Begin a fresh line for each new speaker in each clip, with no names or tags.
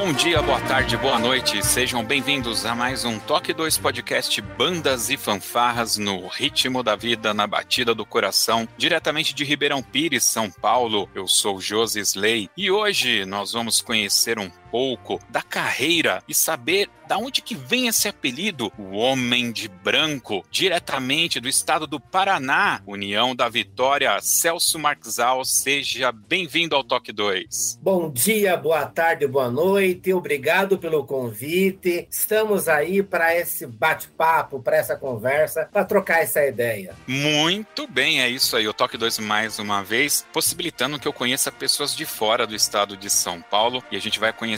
Bom dia, boa tarde, boa noite. Sejam bem-vindos a mais um Toque 2 Podcast Bandas e Fanfarras no ritmo da vida, na batida do coração, diretamente de Ribeirão Pires, São Paulo. Eu sou Josi Slay e hoje nós vamos conhecer um pouco da carreira e saber da onde que vem esse apelido, o Homem de Branco, diretamente do estado do Paraná, União da Vitória, Celso Marxal, seja bem-vindo ao Toque 2.
Bom dia, boa tarde, boa noite, obrigado pelo convite. Estamos aí para esse bate-papo, para essa conversa, para trocar essa ideia.
Muito bem, é isso aí, o Toque 2 mais uma vez, possibilitando que eu conheça pessoas de fora do estado de São Paulo e a gente vai conhecer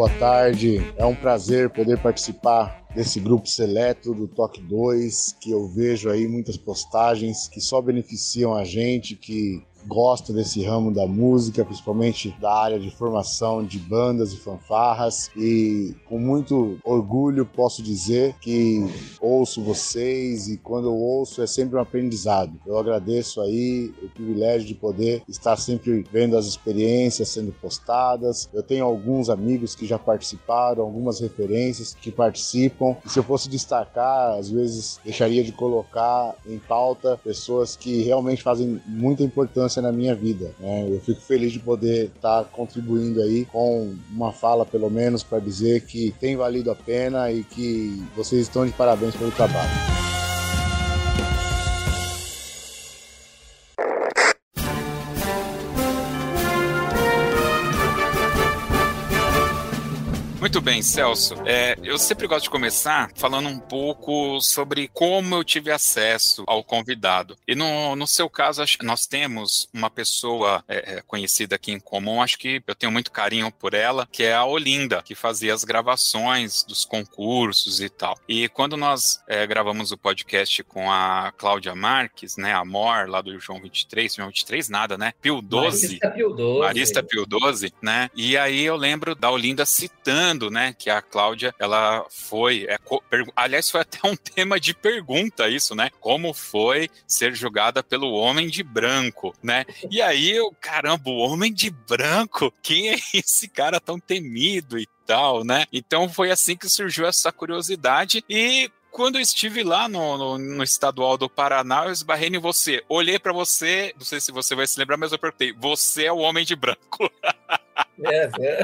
boa tarde. É um prazer poder participar desse grupo seleto do Toque 2, que eu vejo aí muitas postagens que só beneficiam a gente, que gosto desse ramo da música, principalmente da área de formação de bandas e fanfarras. E com muito orgulho posso dizer que ouço vocês e quando eu ouço é sempre um aprendizado. Eu agradeço aí o privilégio de poder estar sempre vendo as experiências sendo postadas. Eu tenho alguns amigos que já participaram, algumas referências que participam. E se eu fosse destacar, às vezes deixaria de colocar em pauta pessoas que realmente fazem muita importância na minha vida. Né? Eu fico feliz de poder estar contribuindo aí com uma fala, pelo menos, para dizer que tem valido a pena e que vocês estão de parabéns pelo trabalho.
Muito bem, Celso. É, eu sempre gosto de começar falando um pouco sobre como eu tive acesso ao convidado. E no, no seu caso, nós temos uma pessoa é, é, conhecida aqui em comum, acho que eu tenho muito carinho por ela, que é a Olinda, que fazia as gravações dos concursos e tal. E quando nós é, gravamos o podcast com a Cláudia Marques, né, a Mor, lá do João 23, João 23 nada, né? Pio 12.
Marista Pio 12.
Marista Pio 12, né? E aí eu lembro da Olinda citando né, que a Cláudia, ela foi, é, aliás, foi até um tema de pergunta isso, né? Como foi ser julgada pelo homem de branco, né? E aí eu, caramba, o homem de branco, quem é esse cara tão temido e tal, né? Então foi assim que surgiu essa curiosidade e quando eu estive lá no, no, no, estadual do Paraná, eu esbarrei em você. Olhei para você, não sei se você vai se lembrar, mas eu perguntei: você é o homem de branco? É, é.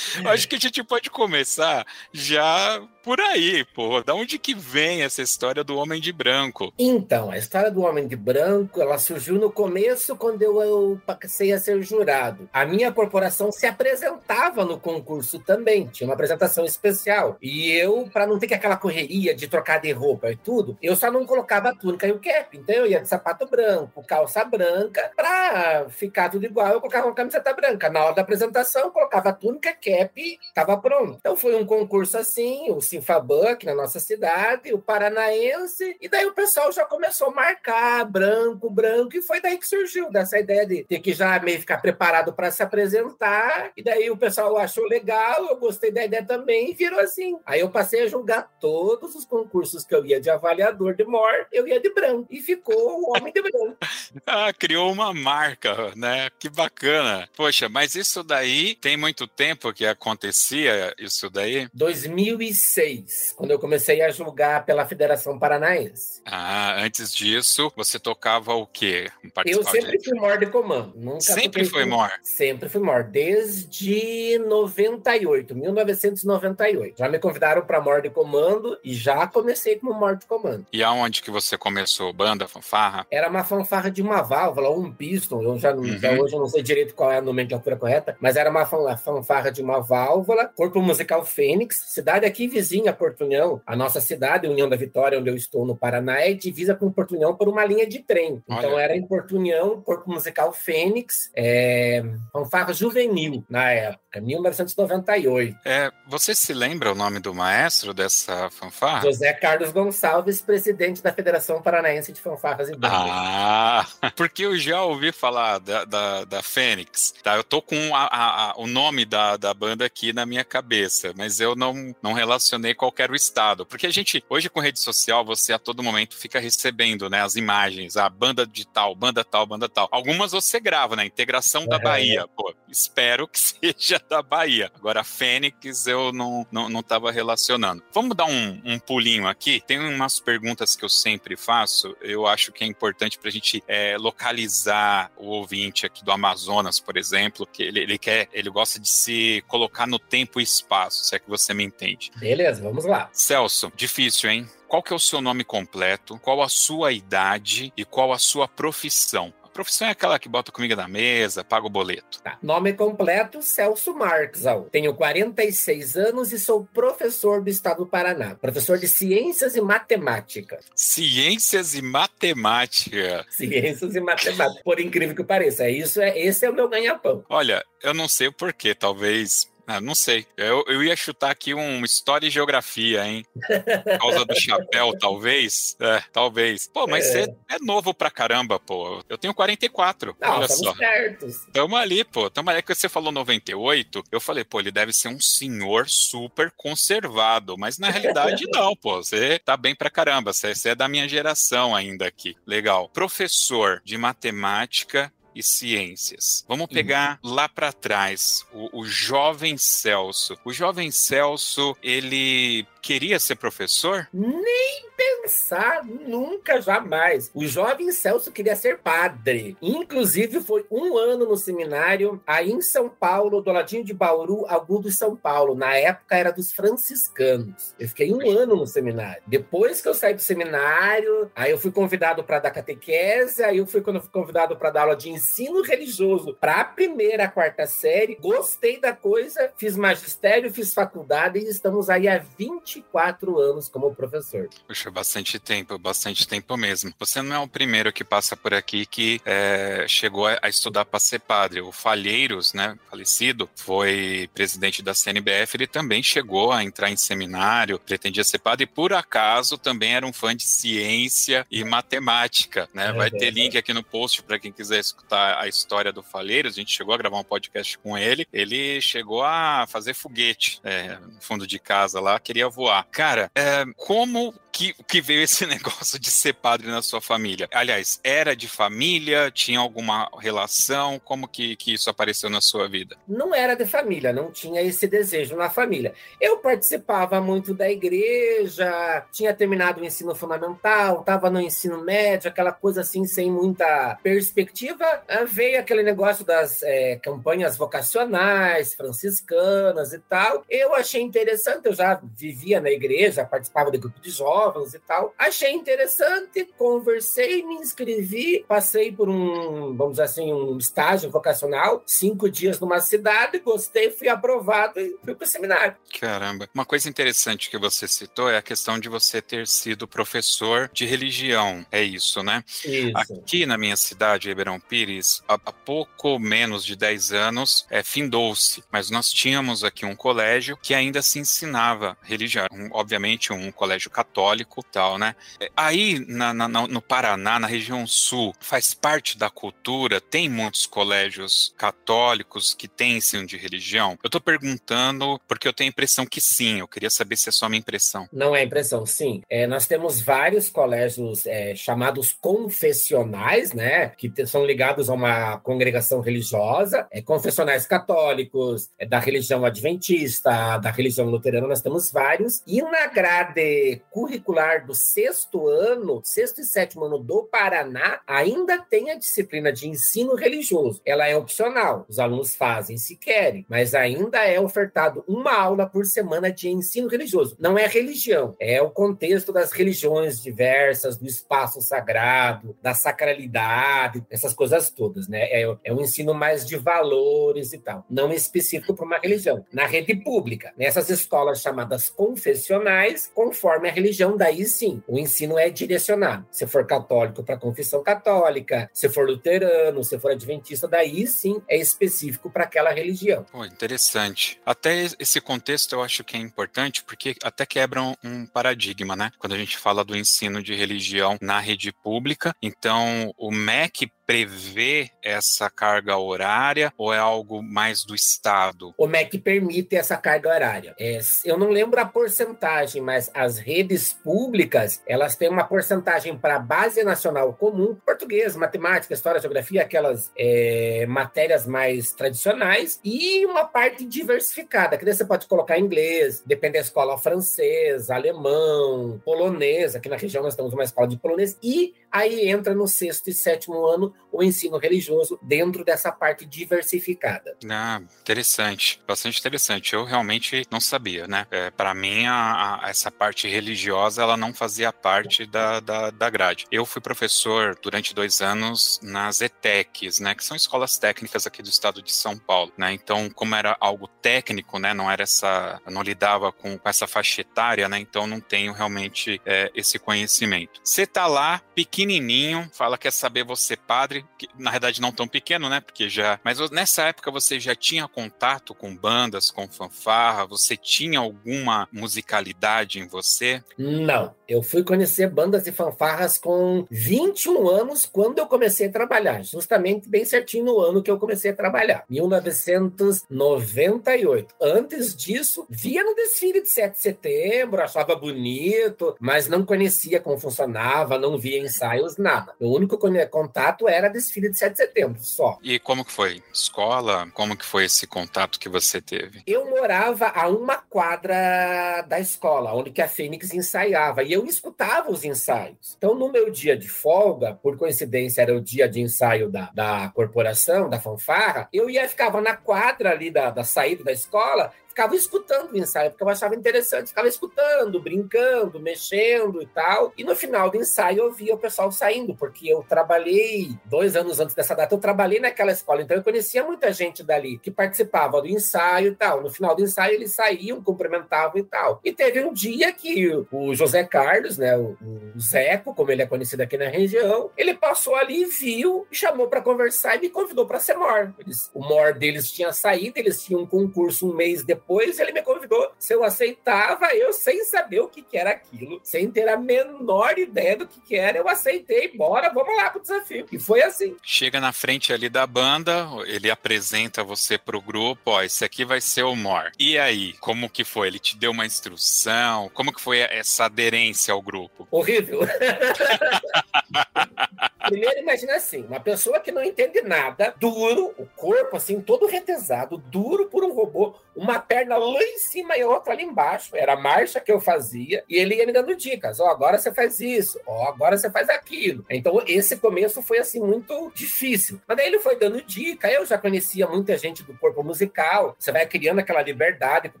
Acho que a gente pode começar já por aí, pô. Da onde que vem essa história do Homem de Branco?
Então, a história do Homem de Branco, ela surgiu no começo quando eu, eu passei a ser jurado. A minha corporação se apresentava no concurso também, tinha uma apresentação especial. E eu, para não ter que aquela correria de trocar de roupa e tudo, eu só não colocava a túnica e o cap. Então eu ia de sapato branco, calça branca, pra ficar tudo igual, eu colocava uma camiseta branca na hora da apresentação formação, colocava túnica, cap, estava pronto. Então foi um concurso assim, o Sinfaban, aqui na nossa cidade, o Paranaense, e daí o pessoal já começou a marcar branco, branco, e foi daí que surgiu dessa ideia de ter que já meio ficar preparado para se apresentar, e daí o pessoal achou legal, eu gostei da ideia também, e virou assim. Aí eu passei a julgar todos os concursos que eu ia de avaliador de MOR, eu ia de branco, e ficou o homem de branco.
ah, criou uma marca, né? Que bacana. Poxa, mas isso daí tem muito tempo que acontecia isso daí?
2006, quando eu comecei a julgar pela Federação Paranaense.
Ah, antes disso, você tocava o quê?
Eu sempre de... fui MOR de comando. Nunca
sempre foi MOR?
Sempre fui MOR, desde 98, 1998. Já me convidaram para MOR de comando e já comecei como MOR de comando.
E aonde que você começou? Banda, fanfarra?
Era uma fanfarra de uma válvula, um piston. Eu já, uhum. já hoje eu não sei direito qual é a nomenclatura correta, mas era uma fanfarra de uma válvula, corpo musical Fênix, cidade aqui vizinha, Porto União. A nossa cidade, União da Vitória, onde eu estou no Paraná, é divisa com Porto União por uma linha de trem. Então Olha. era em Porto União, corpo musical Fênix, é, fanfarra juvenil na época, 1998.
É, você se lembra o nome do maestro dessa fanfarra?
José Carlos Gonçalves, presidente da Federação Paranaense de Fanfarras e Bandas.
Ah, porque eu já ouvi falar da, da, da Fênix, tá? Eu tô com a, a, a, o nome da, da banda aqui na minha cabeça, mas eu não, não relacionei qualquer estado. Porque a gente, hoje com rede social, você a todo momento fica recebendo né, as imagens, a banda de tal, banda tal, banda tal. Algumas você grava, né? Integração da Bahia. Pô, espero que seja da Bahia. Agora, a Fênix eu não, não, não tava relacionando. Vamos dar um, um pulinho aqui. Tem umas perguntas que eu sempre faço, eu acho que é importante para a gente é, localizar o ouvinte aqui do Amazonas, por exemplo, que ele, ele quer, ele gosta de se colocar no tempo e espaço, se é que você me entende.
Beleza, vamos lá.
Celso, difícil, hein? Qual que é o seu nome completo? Qual a sua idade e qual a sua profissão? Profissão é aquela que bota comida na mesa, paga o boleto.
Tá. Nome completo: Celso Marques. Tenho 46 anos e sou professor do Estado do Paraná. Professor de Ciências e Matemática.
Ciências e Matemática.
Ciências e Matemática. Por incrível que pareça, é isso é esse é o meu ganha-pão.
Olha, eu não sei o porquê, talvez ah, não sei. Eu, eu ia chutar aqui um História e Geografia, hein? Por causa do chapéu, talvez. É, talvez. Pô, mas você é. é. novo pra caramba, pô. Eu tenho 44. Não, olha só.
certos.
Tamo ali, pô. Tamo ali. Que você falou 98, eu falei, pô, ele deve ser um senhor super conservado. Mas na realidade, não, pô. Você tá bem pra caramba. Você, você é da minha geração ainda aqui. Legal. Professor de matemática e ciências. Vamos pegar uhum. lá para trás o, o jovem Celso. O jovem Celso, ele queria ser professor?
Nem pensar, nunca, jamais. O jovem Celso queria ser padre. Inclusive, foi um ano no seminário, aí em São Paulo, do ladinho de Bauru, Agudo São Paulo. Na época era dos franciscanos. Eu fiquei um ano no seminário. Depois que eu saí do seminário, aí eu fui convidado para dar catequese, aí eu fui quando eu fui convidado para dar aula de ensino religioso para a primeira, a quarta série. Gostei da coisa, fiz magistério, fiz faculdade e estamos aí há 20 24 anos como professor.
Puxa, bastante tempo, bastante tempo mesmo. Você não é o primeiro que passa por aqui que é, chegou a, estudar para ser padre. O Falheiros, né, falecido, foi presidente da CNBF, ele também chegou a entrar em seminário, pretendia ser padre e por acaso também era um fã de ciência e matemática, né? Vai ter link aqui no post para quem quiser escutar a história do Falheiros. A gente chegou a gravar um podcast com ele. Ele chegou a fazer foguete é, no fundo de casa lá, queria voar voar. Cara, é, como que, que veio esse negócio de ser padre na sua família? Aliás, era de família? Tinha alguma relação? Como que, que isso apareceu na sua vida?
Não era de família, não tinha esse desejo na família. Eu participava muito da igreja, tinha terminado o ensino fundamental, estava no ensino médio, aquela coisa assim, sem muita perspectiva. Ah, veio aquele negócio das é, campanhas vocacionais, franciscanas e tal. Eu achei interessante, eu já vivia na igreja, participava do grupo de jovens e tal. Achei interessante, conversei, me inscrevi, passei por um, vamos dizer assim, um estágio vocacional, cinco dias numa cidade, gostei, fui aprovado e fui para o seminário.
Caramba. Uma coisa interessante que você citou é a questão de você ter sido professor de religião. É isso, né?
Isso.
Aqui na minha cidade, Ribeirão Pires, há, há pouco menos de 10 anos, é, findou-se, mas nós tínhamos aqui um colégio que ainda se ensinava religião, um, obviamente um colégio católico tal, né? É, aí na, na, no Paraná, na região sul, faz parte da cultura, tem muitos colégios católicos que têm ensino de religião. Eu estou perguntando porque eu tenho a impressão que sim, eu queria saber se é só minha impressão.
Não é impressão, sim. É, nós temos vários colégios é, chamados confessionais, né? Que são ligados a uma congregação religiosa, é, confessionais católicos, é, da religião adventista, da religião luterana, nós temos vários. E na grade curricular do sexto ano, sexto e sétimo ano do Paraná, ainda tem a disciplina de ensino religioso. Ela é opcional, os alunos fazem se querem, mas ainda é ofertado uma aula por semana de ensino religioso. Não é religião, é o contexto das religiões diversas, do espaço sagrado, da sacralidade, essas coisas todas, né? É, é um ensino mais de valores e tal, não específico para uma religião. Na rede pública, nessas escolas chamadas confessionais, conforme a religião, daí sim, o ensino é direcionado. Se for católico, para confissão católica, se for luterano, se for adventista, daí sim é específico para aquela religião.
Pô, interessante. Até esse contexto eu acho que é importante porque até quebra um paradigma, né? Quando a gente fala do ensino de religião na rede pública, então o MEC prevê essa carga horária ou é algo mais do Estado?
O MEC permite essa carga horária. É, eu não lembro a porcentagem, mas as redes públicas elas têm uma porcentagem para a base nacional comum, português, matemática, história, geografia, aquelas é, matérias mais tradicionais e uma parte diversificada, que você pode colocar inglês, depende da escola francesa, alemão, polonês, aqui na região nós temos uma escola de polonês, e aí entra no sexto e sétimo ano o ensino religioso dentro dessa parte diversificada.
Ah, interessante, bastante interessante. Eu realmente não sabia, né? É, Para mim, a, a, essa parte religiosa ela não fazia parte da, da, da grade. Eu fui professor durante dois anos nas ETECs, né? Que são escolas técnicas aqui do estado de São Paulo, né? Então, como era algo técnico, né? Não era essa, não lidava com, com essa faixa etária, né? Então, não tenho realmente é, esse conhecimento. Você tá lá, pequenininho, fala quer saber você padre, que, na verdade não tão pequeno, né? Porque já. Mas nessa época você já tinha contato com bandas, com fanfarra? Você tinha alguma musicalidade em você?
Não. Eu fui conhecer bandas e fanfarras com 21 anos quando eu comecei a trabalhar, justamente bem certinho no ano que eu comecei a trabalhar, 1998. Antes disso, via no desfile de 7 de setembro, achava bonito, mas não conhecia como funcionava, não via ensaios, nada. O único contato era desfile de 7 de setembro, só.
E como que foi? Escola? Como que foi esse contato que você teve?
Eu morava a uma quadra da escola, onde que a Fênix ensaiava, e eu escutava os ensaios. Então, no meu dia de folga, por coincidência era o dia de ensaio da, da corporação, da fanfarra, eu ia ficava na quadra ali da, da saída da escola ficava escutando o ensaio, porque eu achava interessante, ficava escutando, brincando, mexendo e tal. E no final do ensaio eu via o pessoal saindo, porque eu trabalhei, dois anos antes dessa data, eu trabalhei naquela escola, então eu conhecia muita gente dali que participava do ensaio e tal. No final do ensaio eles saíam, cumprimentavam e tal. E teve um dia que o José Carlos, né, o, Zeco, como ele é conhecido aqui na região, ele passou ali, viu, chamou para conversar e me convidou para ser MOR. Eles, o MOR deles tinha saído, eles tinham um concurso um mês depois depois ele me convidou se eu aceitava, eu sem saber o que, que era aquilo, sem ter a menor ideia do que, que era, eu aceitei, bora, vamos lá pro desafio. E foi assim.
Chega na frente ali da banda, ele apresenta você pro grupo, ó, esse aqui vai ser o Mor. E aí, como que foi? Ele te deu uma instrução? Como que foi essa aderência ao grupo?
Horrível. Primeiro, imagina assim: uma pessoa que não entende nada, duro, o corpo assim, todo retesado, duro por um robô, uma perna lá em cima e outra ali embaixo. Era a marcha que eu fazia e ele ia me dando dicas: ó, oh, agora você faz isso, ó, oh, agora você faz aquilo. Então, esse começo foi assim muito difícil. Mas daí ele foi dando dica. Eu já conhecia muita gente do corpo musical. Você vai criando aquela liberdade pro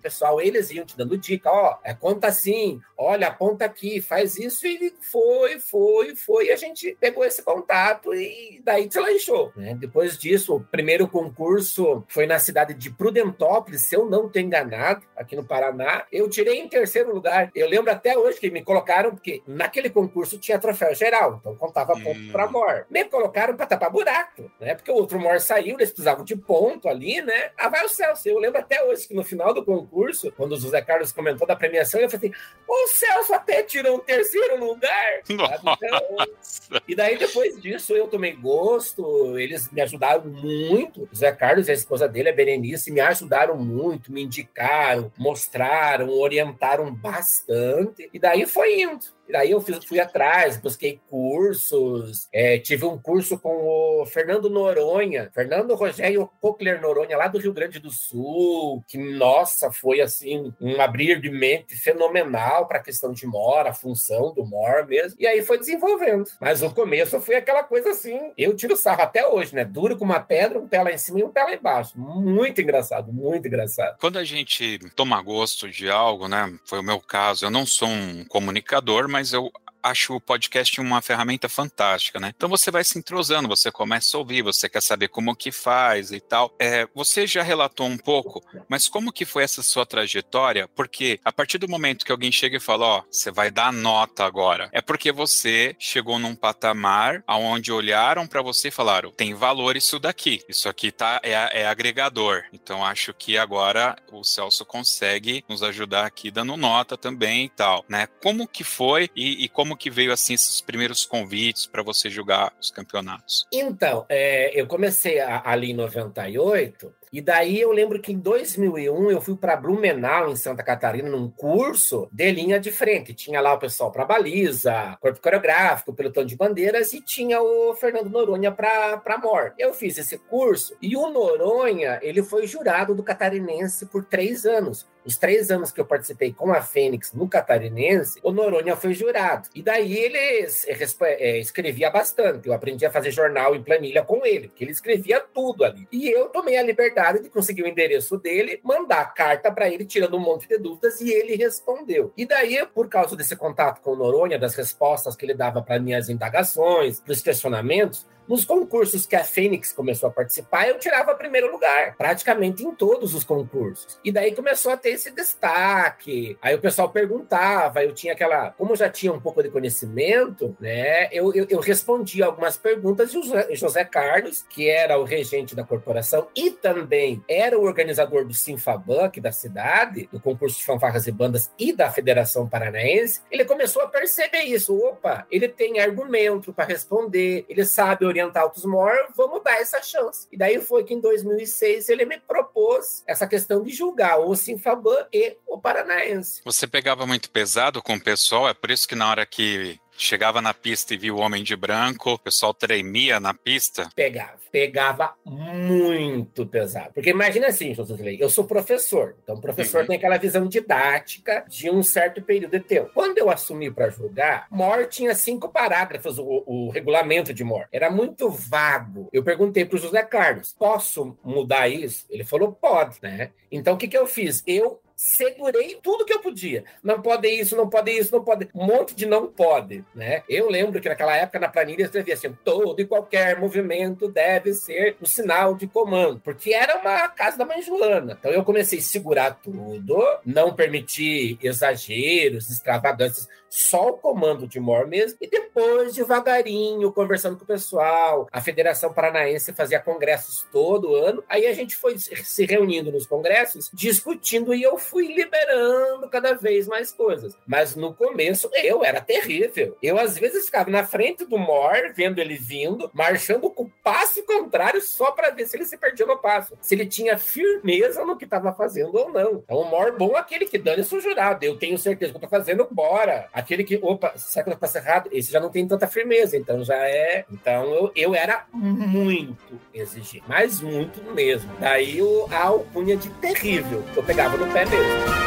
pessoal, eles iam te dando dica: ó, oh, é, conta assim, olha, aponta aqui, faz isso. E foi, foi, foi. E a gente pegou esse contato e daí deslanchou. Né? Depois disso, o primeiro concurso foi na cidade de Prudentópolis, se eu não tenho enganado, aqui no Paraná. Eu tirei em terceiro lugar. Eu lembro até hoje que me colocaram, porque naquele concurso tinha troféu geral, então contava ponto hum. para Mor. Me colocaram para tapar buraco, né? Porque o outro Mor saiu, eles precisavam de ponto ali, né? Ah, vai o Celso. Eu lembro até hoje que no final do concurso, quando o José Carlos comentou da premiação, eu falei assim: o Celso até tirou um terceiro lugar. Então, e daí, depois disso, eu tomei gosto, eles me ajudaram muito. O José Carlos e a esposa dele, a Berenice, me ajudaram muito, me indicaram, mostraram, orientaram bastante. E daí foi indo. E daí eu fiz, fui atrás, busquei cursos, é, tive um curso com o Fernando Noronha, Fernando Rogério Cochler Noronha, lá do Rio Grande do Sul, que, nossa, foi assim, um abrir de mente fenomenal para a questão de MOR, a função do MOR mesmo. E aí foi desenvolvendo. Mas o começo foi aquela coisa assim, eu tiro sarro até hoje, né? Duro com uma pedra, um pé lá em cima e um pé lá embaixo. Muito engraçado, muito engraçado.
Quando a gente toma gosto de algo, né? Foi o meu caso, eu não sou um comunicador, mas eu acho o podcast uma ferramenta fantástica, né? Então você vai se entrosando, você começa a ouvir, você quer saber como que faz e tal. É, você já relatou um pouco, mas como que foi essa sua trajetória? Porque a partir do momento que alguém chega e fala, ó, oh, você vai dar nota agora, é porque você chegou num patamar aonde olharam para você e falaram, tem valor isso daqui, isso aqui tá é, é agregador. Então acho que agora o Celso consegue nos ajudar aqui dando nota também e tal, né? Como que foi e, e como como que veio assim esses primeiros convites para você jogar os campeonatos?
Então, é, eu comecei a, ali em 98 e daí eu lembro que em 2001 eu fui para Blumenau, em Santa Catarina, num curso de linha de frente. Tinha lá o pessoal para baliza, corpo coreográfico, pelotão de bandeiras e tinha o Fernando Noronha para MOR. Eu fiz esse curso e o Noronha ele foi jurado do Catarinense por três anos. Os três anos que eu participei com a Fênix no Catarinense, o Noronha foi jurado. E daí ele é, escrevia bastante. Eu aprendi a fazer jornal em planilha com ele, que ele escrevia tudo ali. E eu tomei a liberdade de conseguir o endereço dele, mandar carta para ele, tirando um monte de dúvidas, e ele respondeu. E daí, por causa desse contato com o Noronha, das respostas que ele dava para minhas indagações, dos questionamentos, nos concursos que a Fênix começou a participar, eu tirava primeiro lugar, praticamente em todos os concursos. E daí começou a ter esse destaque. Aí o pessoal perguntava, eu tinha aquela. Como eu já tinha um pouco de conhecimento, né? Eu, eu, eu respondia algumas perguntas e o José Carlos, que era o regente da corporação e também era o organizador do Sinfabank da cidade, do concurso de fanfarras e bandas e da Federação Paranaense, ele começou a perceber isso. Opa, ele tem argumento para responder, ele sabe orientar outros mor, vamos dar essa chance. E daí foi que em 2006 ele me propôs essa questão de julgar o Sinfaban e o Paranaense.
Você pegava muito pesado com o pessoal, é por isso que na hora que chegava na pista e via o homem de branco, o pessoal tremia na pista?
Pegava, pegava muito pesado. Porque imagina assim, Josué, eu sou professor, então o professor uhum. tem aquela visão didática de um certo período de tempo. Quando eu assumi para julgar, MOR tinha cinco parágrafos, o, o regulamento de MOR. Era muito vago. Eu perguntei para o José Carlos, posso mudar isso? Ele falou, pode, né? Então o que, que eu fiz? Eu segurei tudo que eu podia. Não pode isso, não pode isso, não pode. Um monte de não pode, né? Eu lembro que naquela época na planilha escrevia assim: todo e qualquer movimento deve ser o um sinal de comando, porque era uma casa da mãe Joana. Então eu comecei a segurar tudo, não permitir exageros, extravagâncias, só o comando de Mor mesmo, e depois, devagarinho, conversando com o pessoal. A Federação Paranaense fazia congressos todo ano, aí a gente foi se reunindo nos congressos, discutindo e eu fui liberando cada vez mais coisas. Mas no começo eu era terrível. Eu às vezes ficava na frente do Mor, vendo ele vindo, marchando com o passo contrário só para ver se ele se perdia no passo. Se ele tinha firmeza no que estava fazendo ou não. Então o Mor bom é aquele que dane-se o jurado. Eu tenho certeza que eu tô fazendo, bora. Aquele que, opa, será que eu faço errado? Esse já não tem tanta firmeza, então já é. Então eu, eu era muito exigente, mas muito mesmo. Daí o, a alcunha de terrível, eu pegava no pé mesmo.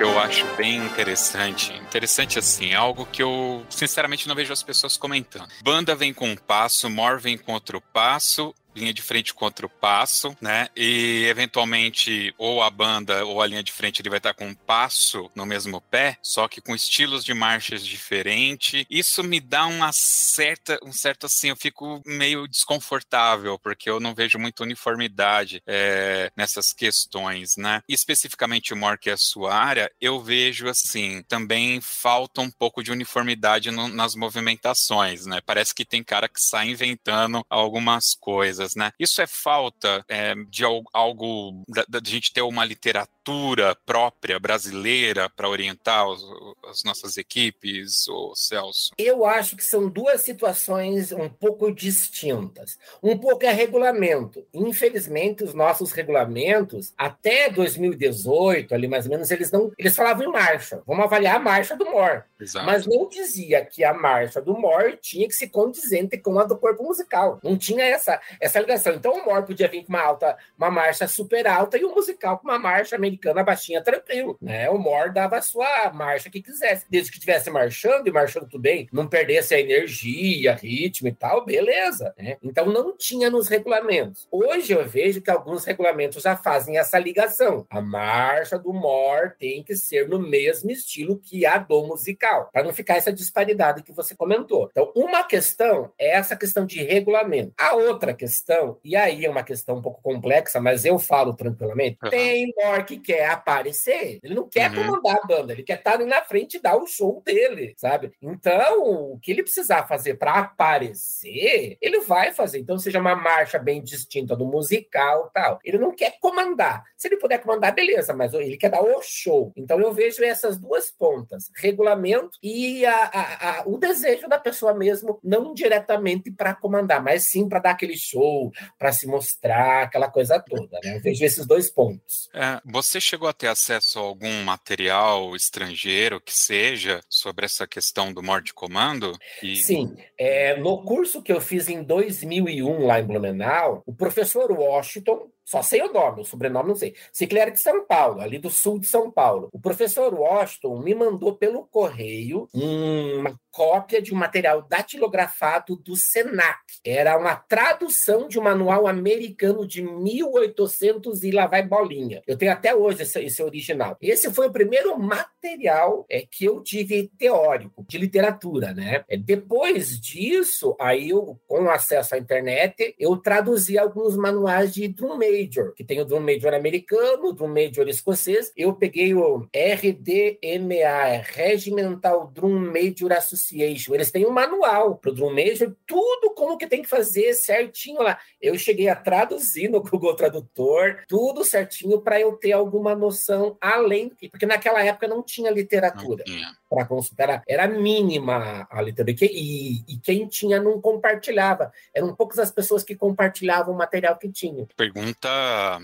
Que eu acho bem interessante. Interessante assim, algo que eu sinceramente não vejo as pessoas comentando. Banda vem com um passo, Mor vem com outro passo, linha de frente contra o passo, né? E eventualmente ou a banda ou a linha de frente ele vai estar com um passo no mesmo pé, só que com estilos de marchas diferentes. Isso me dá uma certa, um certo assim, eu fico meio desconfortável porque eu não vejo muita uniformidade é, nessas questões, né? E especificamente o Mor que é a sua área, eu vejo assim também falta um pouco de uniformidade no, nas movimentações, né? Parece que tem cara que sai inventando algumas coisas coisas, né? Isso é falta é, de algo, da, da gente ter uma literatura própria brasileira para orientar os, as nossas equipes, o Celso?
Eu acho que são duas situações um pouco distintas. Um pouco é regulamento. Infelizmente, os nossos regulamentos, até 2018, ali mais ou menos, eles não. Eles falavam em marcha. Vamos avaliar a marcha do MOR. Exato. Mas não dizia que a marcha do MOR tinha que ser condizente com a do corpo musical. Não tinha essa, essa ligação. Então o Mor podia vir com uma alta, uma marcha super alta e o musical com uma marcha americana baixinha tranquilo, né? O Mor dava a sua marcha que quisesse, desde que estivesse marchando e marchando tudo bem, não perdesse a energia, ritmo e tal, beleza, né? Então não tinha nos regulamentos. Hoje eu vejo que alguns regulamentos já fazem essa ligação. A marcha do Mor tem que ser no mesmo estilo que a do musical, para não ficar essa disparidade que você comentou. Então, uma questão é essa questão de regulamento. A outra questão e aí é uma questão um pouco complexa, mas eu falo tranquilamente. Uhum. Tem Mor que quer aparecer, ele não quer uhum. comandar a banda, ele quer estar ali na frente e dar o show dele, sabe? Então, o que ele precisar fazer para aparecer, ele vai fazer. Então, seja uma marcha bem distinta do musical tal. Ele não quer comandar. Se ele puder comandar, beleza, mas ele quer dar o show. Então, eu vejo essas duas pontas: regulamento e a, a, a, o desejo da pessoa mesmo, não diretamente para comandar, mas sim para dar aquele show para se mostrar, aquela coisa toda. Né? Eu vejo esses dois pontos.
É, você chegou a ter acesso a algum material estrangeiro que seja sobre essa questão do morte comando?
E... Sim. É, no curso que eu fiz em 2001 lá em Blumenau, o professor Washington só sei o nome, o sobrenome não sei. Ele era de São Paulo, ali do sul de São Paulo. O professor Washington me mandou pelo correio uma cópia de um material datilografado do Senac. Era uma tradução de um manual americano de 1800 e lá vai bolinha. Eu tenho até hoje esse, esse original. Esse foi o primeiro material é, que eu tive teórico de literatura, né? É, depois disso, aí eu, com acesso à internet, eu traduzi alguns manuais de drum major, que tem o drum major americano, o drum major escocês. Eu peguei o RDMA, Regimental Drum Major Association eles têm um manual para o Drum Major, tudo como que tem que fazer certinho lá. Eu cheguei a traduzir no Google Tradutor, tudo certinho para eu ter alguma noção além, porque naquela época não tinha literatura para consultar, era mínima a literatura, e, e quem tinha não compartilhava. Eram poucas as pessoas que compartilhavam o material que tinham.
Pergunta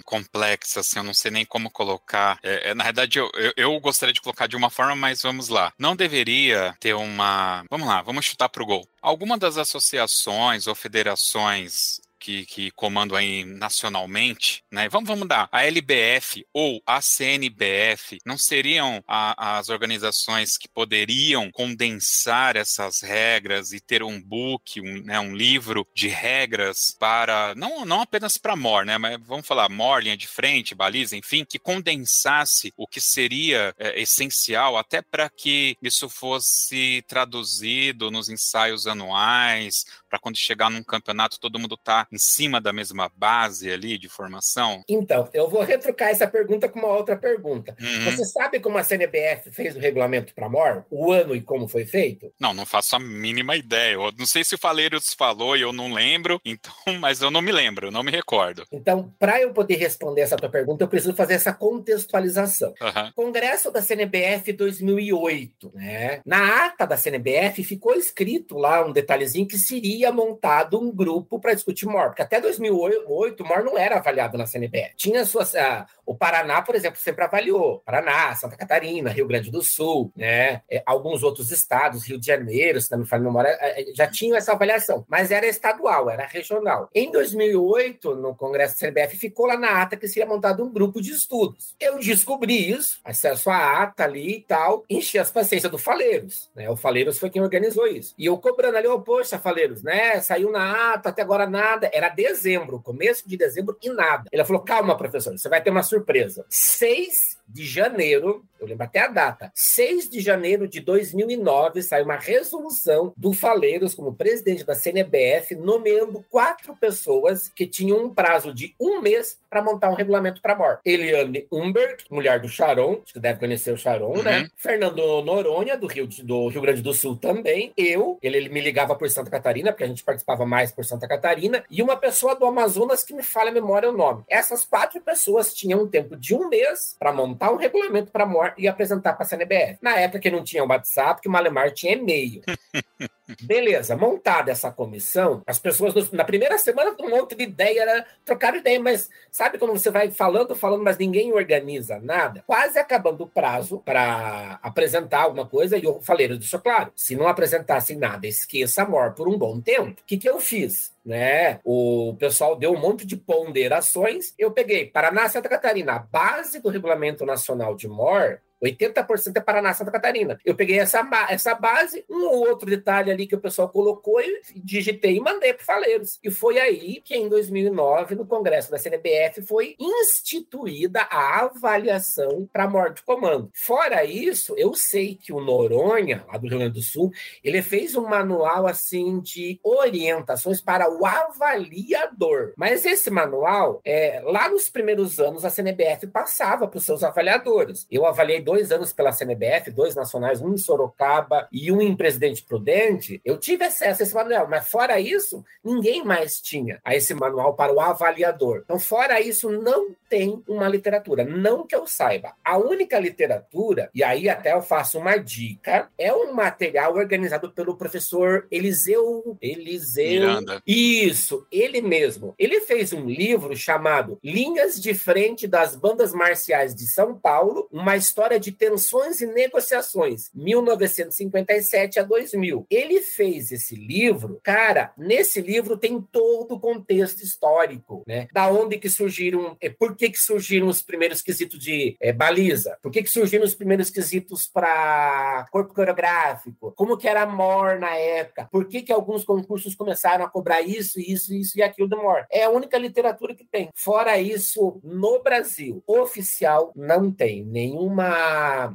complexa, assim, eu não sei nem como colocar. É, é, na verdade, eu, eu, eu gostaria de colocar de uma forma, mas vamos lá. Não deveria ter uma Vamos lá, vamos chutar para o gol. Alguma das associações ou federações que, que comandam aí nacionalmente, né? Vamos, vamos dar a LBF ou a CNBF não seriam a, as organizações que poderiam condensar essas regras e ter um book, um, né, um livro de regras para não, não apenas para MOR, né? Mas vamos falar MOR, linha de frente, baliza, enfim, que condensasse o que seria é, essencial até para que isso fosse traduzido nos ensaios anuais, para quando chegar num campeonato todo mundo tá em cima da mesma base ali de formação?
Então, eu vou retrucar essa pergunta com uma outra pergunta. Uhum. Você sabe como a CNBF fez o regulamento para MOR? O ano e como foi feito?
Não, não faço a mínima ideia. Eu não sei se o Faleiros falou e eu não lembro, então, mas eu não me lembro, eu não me recordo.
Então, para eu poder responder essa tua pergunta, eu preciso fazer essa contextualização. Uhum. Congresso da CNBF 2008, né? Na ata da CNBF ficou escrito lá um detalhezinho que seria montado um grupo para discutir MOR, porque até 2008 o MOR não era avaliado na CNBF. Tinha suas. Uh, o Paraná, por exemplo, sempre avaliou. Paraná, Santa Catarina, Rio Grande do Sul, né? É, alguns outros estados, Rio de Janeiro, se não me falha é, é, já tinham essa avaliação, mas era estadual, era regional. Em 2008, no Congresso da CNBF, ficou lá na ata que seria montado um grupo de estudos. Eu descobri isso, acesso à ata ali e tal, enchi as paciências do Faleiros, né? O Faleiros foi quem organizou isso. E eu cobrando ali, oh, poxa, Faleiros, né? Saiu na ata, até agora nada. Era dezembro, começo de dezembro e nada. Ele falou, calma, professor, você vai ter uma surpresa. 6 de janeiro, eu lembro até a data, 6 de janeiro de 2009, saiu uma resolução do Faleiros como presidente da CNBF, nomeando quatro pessoas que tinham um prazo de um mês para montar um regulamento para morte. Eliane Humbert, mulher do Charon, acho que deve conhecer o Charon, né? uhum. né? Fernando Noronha, do Rio, do Rio Grande do Sul também. Eu, ele, ele, me ligava por Santa Catarina, porque a gente participava mais por Santa Catarina. E uma pessoa do Amazonas que me fala a memória o nome. Essas quatro pessoas tinham um tempo de um mês para montar um regulamento para morte e apresentar para a CNBF. Na época que não tinha WhatsApp, que o Malemar tinha e-mail. Beleza, montada essa comissão, as pessoas na primeira semana um monte de ideia, era trocar ideia, mas sabe quando você vai falando, falando, mas ninguém organiza nada? Quase acabando o prazo para apresentar alguma coisa, e eu falei, eu claro, se não apresentasse nada, esqueça a MOR por um bom tempo. O que, que eu fiz? né? O pessoal deu um monte de ponderações. Eu peguei Paraná, Santa Catarina, a base do Regulamento Nacional de MOR 80% é Paraná, Santa Catarina. Eu peguei essa, essa base, um ou outro detalhe ali que o pessoal colocou e digitei e mandei para Faleiros. E foi aí que, em 2009, no Congresso da CNBF, foi instituída a avaliação para morte de comando. Fora isso, eu sei que o Noronha, lá do Rio Grande do Sul, ele fez um manual assim de orientações para o avaliador. Mas esse manual, é, lá nos primeiros anos, a CNBF passava para os seus avaliadores. Eu avaliei dois anos pela CNBF, dois nacionais, um em Sorocaba e um em Presidente Prudente, eu tive acesso a esse manual, mas fora isso, ninguém mais tinha a esse manual para o avaliador. Então, fora isso, não tem uma literatura, não que eu saiba. A única literatura, e aí até eu faço uma dica, é um material organizado pelo professor Eliseu Eliseu
Miranda.
Isso, ele mesmo. Ele fez um livro chamado Linhas de Frente das Bandas Marciais de São Paulo, uma história de tensões e negociações, 1957 a 2000. Ele fez esse livro, cara, nesse livro tem todo o contexto histórico, né? Da onde que surgiram, é, por que que surgiram os primeiros quesitos de é, baliza, por que que surgiram os primeiros quesitos para corpo coreográfico, como que era a MOR na época, por que que alguns concursos começaram a cobrar isso, isso, isso e aquilo do MOR. É a única literatura que tem. Fora isso, no Brasil, oficial, não tem nenhuma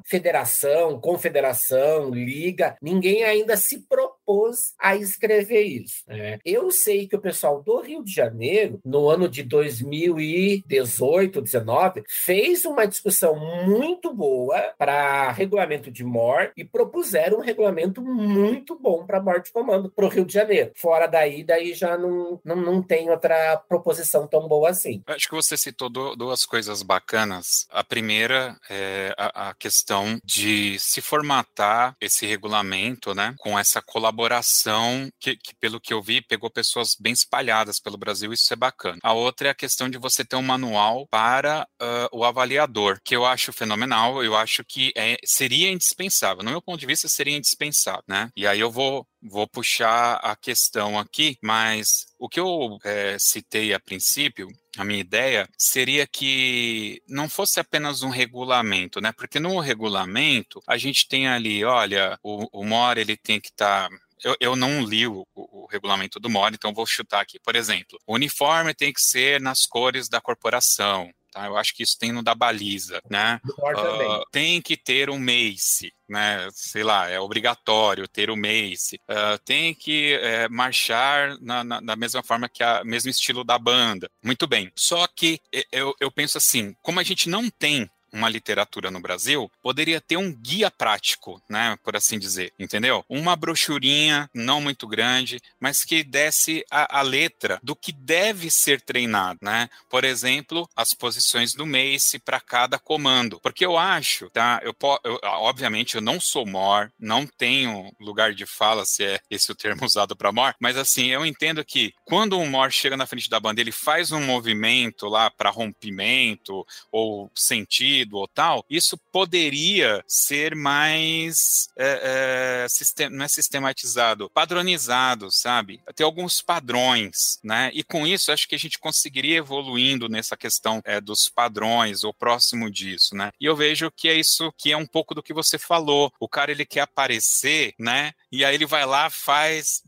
federação, confederação, liga, ninguém ainda se propôs a escrever isso. Né? Eu sei que o pessoal do Rio de Janeiro, no ano de 2018, 19, fez uma discussão muito boa para regulamento de MOR e propuseram um regulamento muito bom para morte de comando para o Rio de Janeiro. Fora daí, daí já não, não, não tem outra proposição tão boa assim.
Acho que você citou duas coisas bacanas. A primeira é a, a questão de se formatar esse regulamento, né, com essa colaboração elaboração que, que, pelo que eu vi, pegou pessoas bem espalhadas pelo Brasil, isso é bacana. A outra é a questão de você ter um manual para uh, o avaliador, que eu acho fenomenal, eu acho que é, seria indispensável. No meu ponto de vista, seria indispensável, né? E aí eu vou vou puxar a questão aqui, mas o que eu é, citei a princípio, a minha ideia seria que não fosse apenas um regulamento, né? Porque no regulamento a gente tem ali, olha, o, o MOR ele tem que estar tá eu, eu, não li o, o, o, regulamento do MOR, então vou chutar aqui. Por exemplo, o uniforme tem que ser nas cores da corporação. Tá? Eu acho que isso tem no da baliza, né? Uh, tem que ter um MACE, né? Sei lá, é obrigatório ter o MACE. Uh, tem que é, marchar na, na, na, mesma forma que a mesmo estilo da banda. Muito bem. Só que eu, eu penso assim, como a gente não tem uma literatura no Brasil, poderia ter um guia prático, né, por assim dizer, entendeu? Uma brochurinha não muito grande, mas que desse a, a letra do que deve ser treinado, né? Por exemplo, as posições do Mace para cada comando, porque eu acho, tá? Eu, eu, obviamente eu não sou MOR, não tenho lugar de fala se é esse o termo usado para MOR, mas assim eu entendo que quando um MOR chega na frente da banda, ele faz um movimento lá para rompimento ou sentido ou tal, isso poderia ser mais é, é, sistem não é sistematizado, padronizado, sabe? Ter alguns padrões, né? E com isso, acho que a gente conseguiria evoluindo nessa questão é, dos padrões ou próximo disso, né? E eu vejo que é isso que é um pouco do que você falou. O cara ele quer aparecer, né? E aí ele vai lá, faz.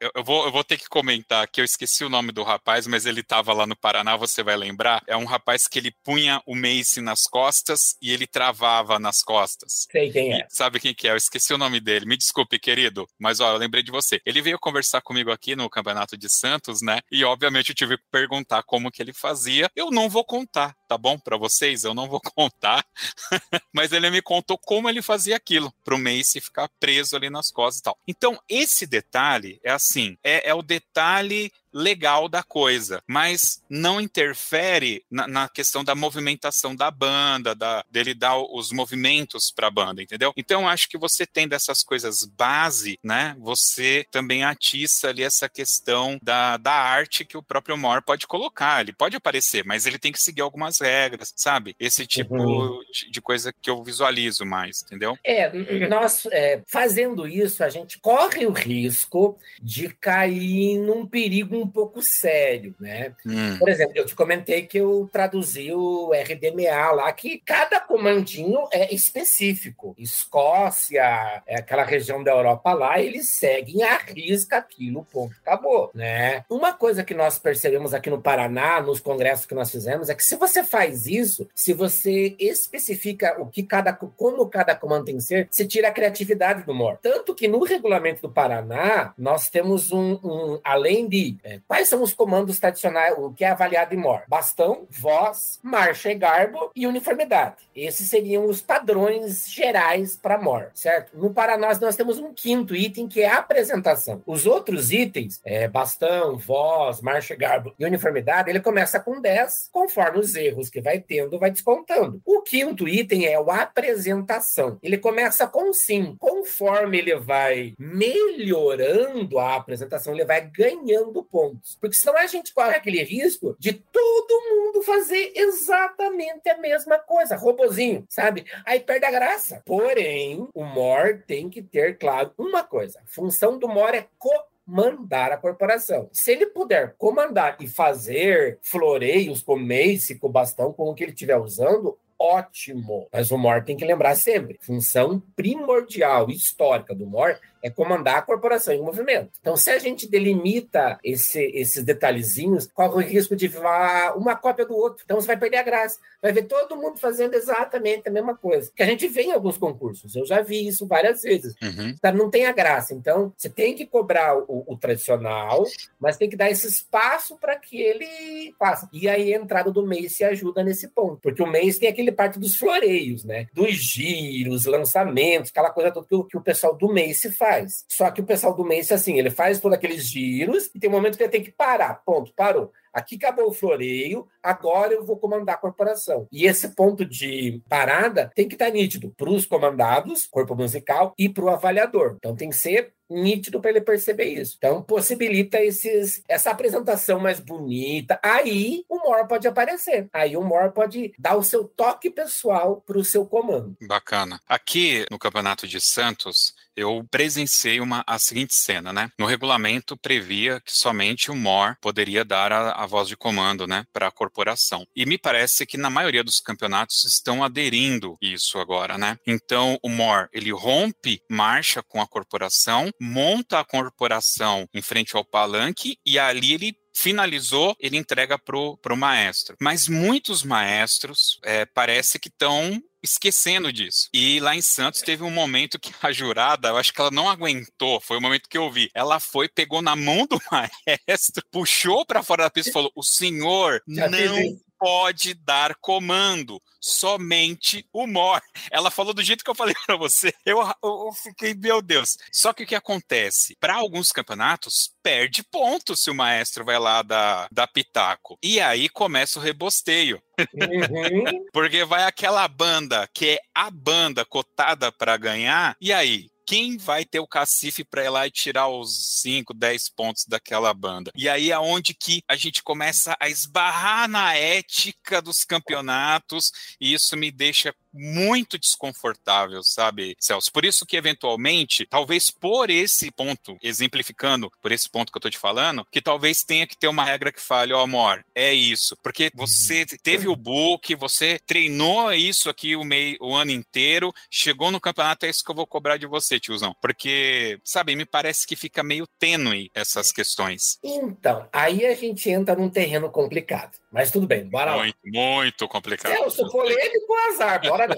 Eu, eu, vou, eu vou ter que comentar que eu esqueci o nome do rapaz, mas ele estava lá no Paraná, você vai lembrar. É um rapaz que ele punha o Mace nas costas e ele travava nas costas.
Sei quem é.
E, sabe quem que é? Eu esqueci o nome dele. Me desculpe, querido, mas ó, eu lembrei de você. Ele veio conversar comigo aqui no Campeonato de Santos, né? E obviamente eu tive que perguntar como que ele fazia. Eu não vou contar, tá bom? Para vocês, eu não vou contar. mas ele me contou como ele fazia aquilo, pro Mace ficar preso ali nas costas e tal. Então, esse detalhe é assim, é, é o detalhe legal da coisa, mas não interfere na, na, questão da movimentação da banda, da, dele dar os movimentos para a banda, entendeu? Então acho que você tem dessas coisas base, né? Você também atiça ali essa questão da, da arte que o próprio Moore pode colocar. Ele pode aparecer, mas ele tem que seguir algumas regras, sabe? Esse tipo uhum. de, de, coisa que eu visualizo mais, entendeu?
É, nós é, fazendo isso, a gente corre o risco de cair num perigo um pouco sério, né? Hum. Por exemplo, eu te comentei que eu traduzi o RDMA lá, que cada comandinho é específico. Escócia, é aquela região da Europa lá, eles seguem a risca aquilo, ponto, acabou, né? Uma coisa que nós percebemos aqui no Paraná, nos congressos que nós fizemos, é que se você faz isso, se você especifica o que cada, como cada comando tem que ser, você tira a criatividade do MOR. Tanto que no regulamento do Paraná, nós temos um, um além de é, quais são os comandos tradicionais, o que é avaliado em MOR? Bastão, voz, marcha e garbo e uniformidade. Esses seriam os padrões gerais para MOR, certo? No Paraná, nós temos um quinto item que é a apresentação. Os outros itens, é, bastão, voz, marcha e garbo e uniformidade, ele começa com 10, conforme os erros que vai tendo, vai descontando. O quinto item é o apresentação. Ele começa com 5. Conforme ele vai melhorando a apresentação, ele vai ganhando pontos pontos. Porque senão a gente corre aquele risco de todo mundo fazer exatamente a mesma coisa, robozinho, sabe? Aí perde a graça. Porém, o MOR tem que ter, claro, uma coisa. A função do MOR é comandar a corporação. Se ele puder comandar e fazer floreios com mace, com bastão, com o que ele estiver usando, ótimo. Mas o MOR tem que lembrar sempre: função primordial histórica do MOR é comandar a corporação em movimento. Então, se a gente delimita esse, esses detalhezinhos, corre o risco de virar uma cópia do outro. Então, você vai perder a graça. Vai ver todo mundo fazendo exatamente a mesma coisa. Que a gente vê em alguns concursos. Eu já vi isso várias vezes. Uhum. Tá, não tem a graça. Então, você tem que cobrar o, o tradicional, mas tem que dar esse espaço para que ele faça. E aí, a entrada do mês se ajuda nesse ponto. Porque o mês tem aquele parte dos floreios, né? Dos giros, lançamentos, aquela coisa toda que o, que o pessoal do mês se faz faz. Só que o pessoal do Mace, assim, ele faz todos aqueles giros e tem um momento que ele tem que parar. Ponto, parou. Aqui acabou o floreio, agora eu vou comandar a corporação. E esse ponto de parada tem que estar nítido para os comandados, corpo musical, e para o avaliador. Então tem que ser nítido para ele perceber isso. Então, possibilita esses, essa apresentação mais bonita. Aí o Mor pode aparecer. Aí o Mor pode dar o seu toque pessoal para o seu comando.
Bacana. Aqui no Campeonato de Santos, eu presenciei uma, a seguinte cena, né? No regulamento previa que somente o MOR poderia dar a, a voz de comando, né, para a corporação. E me parece que na maioria dos campeonatos estão aderindo isso agora, né? Então o MOR, ele rompe marcha com a corporação, monta a corporação em frente ao palanque e ali ele finalizou, ele entrega pro, pro maestro. Mas muitos maestros é, parece que estão esquecendo disso. E lá em Santos teve um momento que a jurada, eu acho que ela não aguentou, foi o momento que eu vi. Ela foi, pegou na mão do maestro, puxou para fora da pista e falou: "O senhor Já não pode dar comando, somente o MOR. Ela falou do jeito que eu falei para você. Eu, eu, fiquei, meu Deus. Só que o que acontece? Para alguns campeonatos, perde ponto se o maestro vai lá dar, dar pitaco. E aí começa o rebosteio. Uhum. Porque vai aquela banda que é a banda cotada para ganhar, e aí? Quem vai ter o cacife para ir lá e tirar os 5, 10 pontos daquela banda. E aí é onde que a gente começa a esbarrar na ética dos campeonatos, e isso me deixa muito desconfortável, sabe, Celso? Por isso que, eventualmente, talvez por esse ponto, exemplificando por esse ponto que eu tô te falando, que talvez tenha que ter uma regra que fale, ó, oh, amor, é isso. Porque você teve o book, você treinou isso aqui o, meio, o ano inteiro, chegou no campeonato, é isso que eu vou cobrar de você, tiozão. Porque, sabe, me parece que fica meio tênue essas questões.
Então, aí a gente entra num terreno complicado. Mas tudo bem, bora
muito, lá. Muito complicado.
Celso, polêmico, azar, bora lá.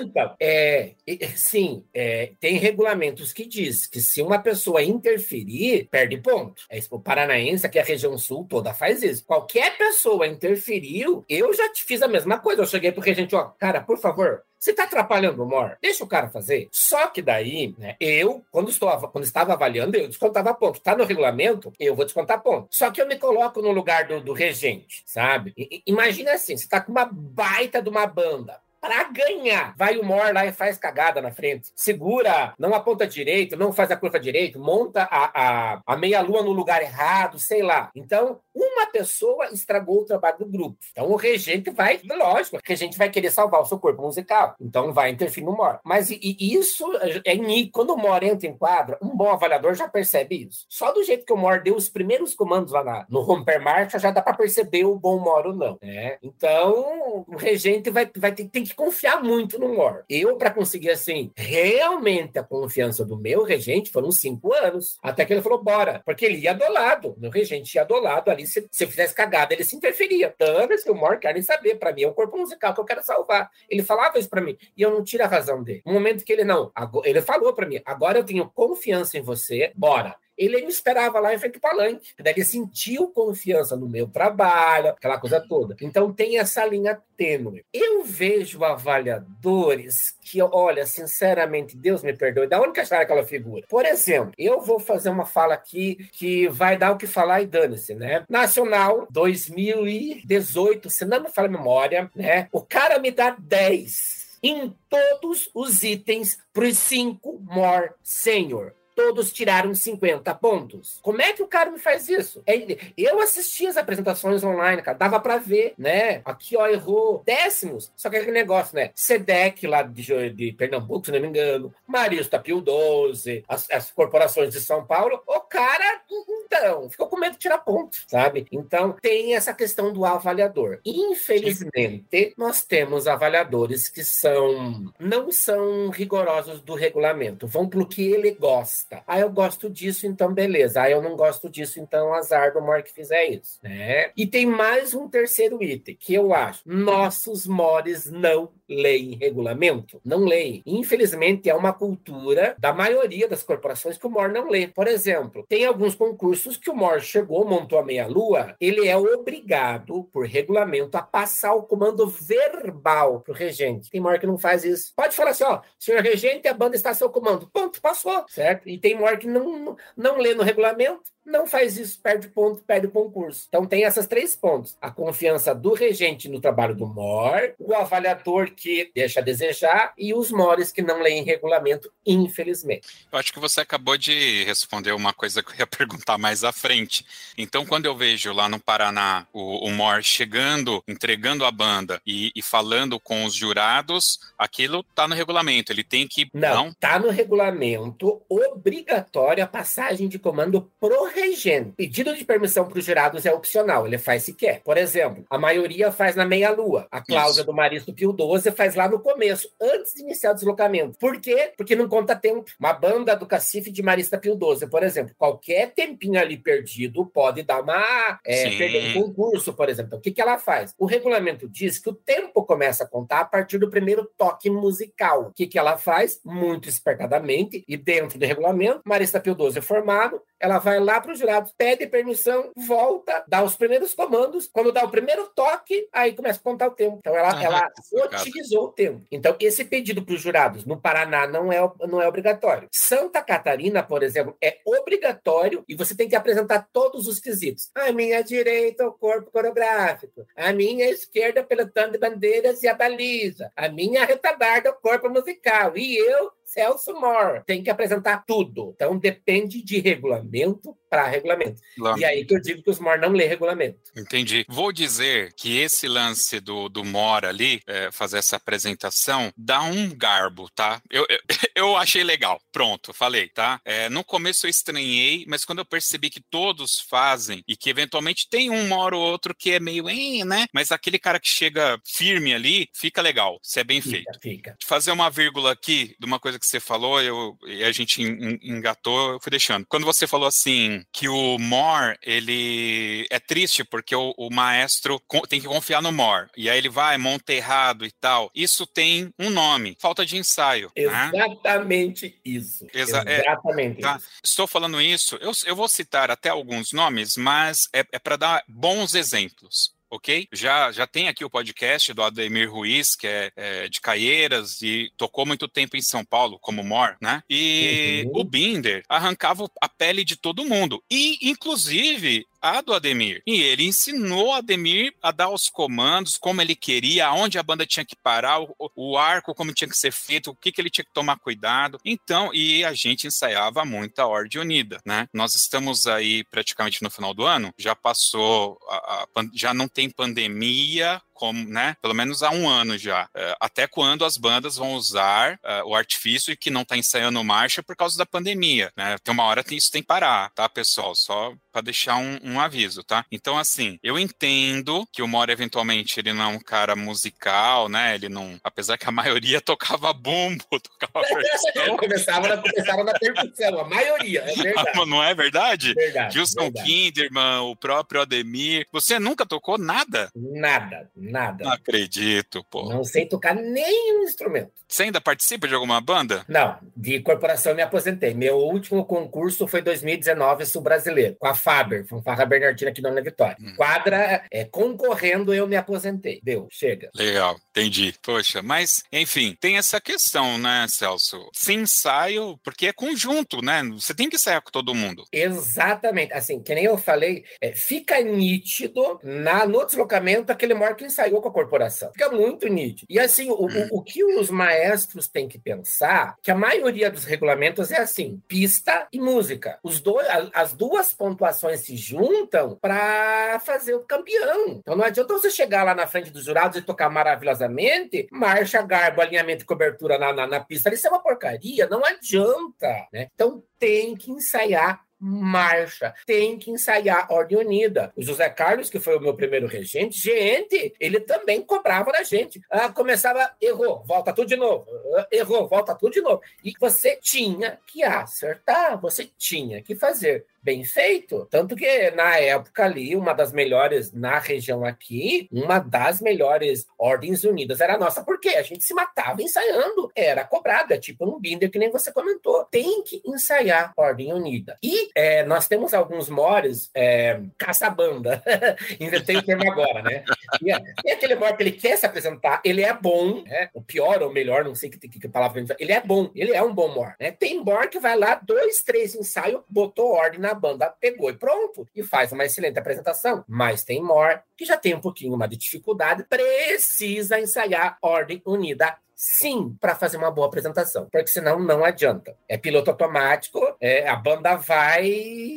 então, é, sim, é, tem regulamentos que diz que se uma pessoa interferir, perde ponto. É, o Paranaense, aqui a região sul toda faz isso. Qualquer pessoa interferiu, eu já te fiz a mesma coisa. Eu cheguei pro regente, ó, cara, por favor, você está atrapalhando o MOR? Deixa o cara fazer. Só que daí, né, eu, quando, estou, quando estava avaliando, eu descontava ponto. Está no regulamento, eu vou descontar ponto. Só que eu me coloco no lugar do, do regente, sabe? I, imagina assim, você está com uma baita de uma banda para ganhar. Vai o Mor lá e faz cagada na frente. Segura, não aponta direito, não faz a curva direito, monta a, a, a meia-lua no lugar errado, sei lá. Então, uma pessoa estragou o trabalho do grupo. Então, o regente vai, lógico, o regente vai querer salvar o seu corpo musical. Então, vai interferir no Mor. Mas e, isso é nítido. Quando o Mor entra em quadra, um bom avaliador já percebe isso. Só do jeito que o Mor deu os primeiros comandos lá na, no romper marcha, já dá para perceber o bom Mor ou não. Né? Então, o regente vai, vai ter, tem que confiar muito no Mor. Eu, para conseguir, assim, realmente a confiança do meu regente, foram cinco anos. Até que ele falou, bora. Porque ele ia do lado. Meu regente ia do lado ali. Se, se eu fizesse cagada, ele se interferia. Dane-se, o Mor quer nem saber. Para mim, é o corpo musical que eu quero salvar. Ele falava isso para mim. E eu não tiro a razão dele. No momento que ele não, ele falou para mim, agora eu tenho confiança em você, bora ele me esperava lá em frente ao palanque. Daí ele sentiu confiança no meu trabalho, aquela coisa toda. Então tem essa linha tênue. Eu vejo avaliadores que, olha, sinceramente, Deus me perdoe, da onde que acharam aquela figura? Por exemplo, eu vou fazer uma fala aqui que vai dar o que falar e dane-se, né? Nacional 2018, se não me fala a memória, né? O cara me dá 10 em todos os itens para os cinco more senior todos tiraram 50 pontos. Como é que o cara me faz isso? É, eu assisti as apresentações online, cara, dava para ver, né? Aqui, ó, errou décimos. Só que aquele negócio, né? SEDEC lá de, de Pernambuco, se não me engano, Marista Pio 12, as, as corporações de São Paulo, o cara, então, ficou com medo de tirar ponto, sabe? Então, tem essa questão do avaliador. Infelizmente, nós temos avaliadores que são não são rigorosos do regulamento, vão pelo que ele gosta gosta. Ah, eu gosto disso, então beleza. Ah, eu não gosto disso, então azar do Mor que fizer isso, né? E tem mais um terceiro item que eu acho. Nossos mores não leem regulamento? Não leem. Infelizmente, é uma cultura da maioria das corporações que o MOR não lê. Por exemplo, tem alguns concursos que o MOR chegou, montou a meia-lua, ele é obrigado, por regulamento, a passar o comando verbal para o regente. Tem MOR que não faz isso. Pode falar assim, ó, senhor regente, a banda está a seu comando. Ponto, passou, certo? E tem MOR que não, não lê no regulamento, não faz isso, perde ponto, perde o concurso. Então tem essas três pontos: a confiança do regente no trabalho do MOR, o avaliador que deixa a desejar e os MORs que não leem regulamento, infelizmente.
Eu acho que você acabou de responder uma coisa que eu ia perguntar mais à frente. Então, quando eu vejo lá no Paraná o, o MOR chegando, entregando a banda e, e falando com os jurados, aquilo está no regulamento. Ele tem que.
Não, está no regulamento obrigatório a passagem de comando pro regente. Pedido de permissão para os jurados é opcional, ele faz se quer. Por exemplo, a maioria faz na meia-lua. A Cláudia do Maristo Pio 12 faz lá no começo, antes de iniciar o deslocamento. Por quê? Porque não conta tempo. Uma banda do Cacife de Marista Pio 12, por exemplo, qualquer tempinho ali perdido pode dar uma. É, perder um concurso, por exemplo. Então, o que, que ela faz? O regulamento diz que o tempo começa a contar a partir do primeiro toque musical. O que, que ela faz? Muito espertadamente, e dentro do regulamento, Marista Pio 12 é formado, ela vai lá para o jurado, pede permissão, volta, dá os primeiros comandos. Quando dá o primeiro toque, aí começa a contar o tempo. Então ela, ah, ela otimizou o tempo. Então esse pedido para os jurados no Paraná não é, não é obrigatório. Santa Catarina, por exemplo, é obrigatório e você tem que apresentar todos os quesitos. A minha direita, o corpo coreográfico. A minha esquerda, pelotão de bandeiras e a baliza. A minha retaguarda, o corpo musical. E eu Celso Mor. Tem que apresentar tudo. Então depende de regulamento para regulamento. E aí que eu digo que os MOR não lê regulamento.
Entendi. Vou dizer que esse lance do, do MOR ali, é, fazer essa apresentação, dá um garbo, tá? Eu, eu, eu achei legal. Pronto, falei, tá? É, no começo eu estranhei, mas quando eu percebi que todos fazem e que eventualmente tem um MOR ou outro que é meio, né? Mas aquele cara que chega firme ali, fica legal, se é bem fica, feito. Fica. Fazer uma vírgula aqui de uma coisa que você falou, eu, e a gente engatou, eu fui deixando. Quando você falou assim, que o More, ele é triste porque o, o maestro tem que confiar no More, e aí ele vai, monta errado e tal. Isso tem um nome, falta de ensaio.
Né? Exatamente né? isso. Exa é, Exatamente é, tá? isso.
Estou falando isso, eu, eu vou citar até alguns nomes, mas é, é para dar bons exemplos ok? Já, já tem aqui o podcast do Ademir Ruiz, que é, é, de Caieiras e tocou muito tempo em São Paulo como Mor, né? E uhum. o Binder arrancava a pele de todo mundo. E, inclusive, a do Ademir. E ele ensinou Ademir a dar os comandos, como ele queria, aonde a banda tinha que parar, o, o arco, como tinha que ser feito, o que, que ele tinha que tomar cuidado. Então, e a gente ensaiava muito a Ordem Unida, né? Nós estamos aí praticamente no final do ano, já passou, a, a, já não tem pandemia, como, né, pelo menos há um ano já. Uh, até quando as bandas vão usar uh, o artifício e que não está ensaiando marcha por causa da pandemia, né? Tem uma hora que isso tem que parar, tá, pessoal? Só para deixar um, um, aviso, tá? Então, assim, eu entendo que o Mora, eventualmente, ele não é um cara musical, né? Ele não. Apesar que a maioria tocava bumbo, tocava
percussão. começava, na, começava na percussão, a maioria, é verdade.
não é verdade? Verdade. Gilson verdade. Kinderman, o próprio Ademir. Você nunca tocou nada?
Nada, nada.
Não acredito, pô.
Não sei tocar nenhum instrumento.
Você ainda participa de alguma banda?
Não, de corporação eu me aposentei. Meu último concurso foi 2019, sul brasileiro, com a Faber, Fanfarra Bernardina aqui na Vitória. Hum. Quadra é, concorrendo, eu me aposentei. Deu, chega.
Legal, entendi. Poxa, mas, enfim, tem essa questão, né, Celso? Sem ensaio, porque é conjunto, né? Você tem que ensaiar com todo mundo.
Exatamente. Assim, que nem eu falei, é, fica nítido na, no deslocamento aquele maior que ensaiou com a corporação. Fica muito nítido. E assim, o, o, o que os maestros têm que pensar, que a maioria dos regulamentos é assim, pista e música. Os dois, as duas pontuações se juntam para fazer o campeão. Então não adianta você chegar lá na frente dos jurados e tocar maravilhosamente, marcha, garbo, alinhamento e cobertura na, na, na pista. Isso é uma porcaria, não adianta. Né? Então tem que ensaiar marcha. Tem que ensaiar ordem unida. O José Carlos, que foi o meu primeiro regente, gente, ele também cobrava da gente. Ah, começava, errou, volta tudo de novo. Ah, errou, volta tudo de novo. E você tinha que acertar, você tinha que fazer bem feito. Tanto que na época ali, uma das melhores na região aqui, uma das melhores ordens unidas era a nossa, porque a gente se matava ensaiando, era cobrada, tipo um binder que nem você comentou. Tem que ensaiar ordem unida. E é, nós temos alguns mores é, caça-banda, inventei o termo agora, né? E, é, aquele mor que ele quer se apresentar, ele é bom, né? o pior ou melhor, não sei que, que, que palavra ele é bom, ele é um bom mor. Né? Tem mor que vai lá, dois, três ensaios, botou ordem na banda pegou e pronto, e faz uma excelente apresentação. Mas tem More, que já tem um pouquinho uma de dificuldade, precisa ensaiar Ordem Unida sim para fazer uma boa apresentação, porque senão não adianta. É piloto automático, é, a banda vai,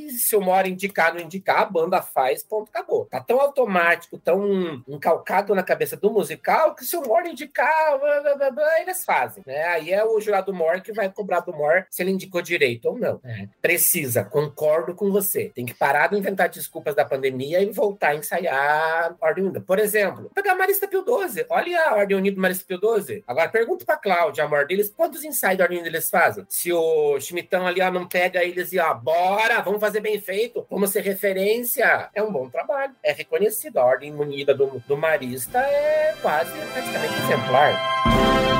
se o Mora indicar, não indicar, a banda faz, ponto, acabou. Tá tão automático, tão encalcado na cabeça do musical, que se o Mora indicar, blá, blá, blá, eles fazem. Né? Aí é o jurado Mor que vai cobrar do Mor se ele indicou direito ou não. É. Precisa, concordo com você. Tem que parar de inventar desculpas da pandemia e voltar a ensaiar a Ordem Unida. Por exemplo, pegar a Marista Pio 12. Olha a Ordem Unida do Marista Pio 12. Agora, pergunta pra Cláudia, amor deles, quantos da ordem eles fazem? Se o Schmidtão ali ó, não pega eles e ó, bora, vamos fazer bem feito, vamos ser referência. É um bom trabalho, é reconhecido. A ordem unida do, do Marista é quase praticamente exemplar.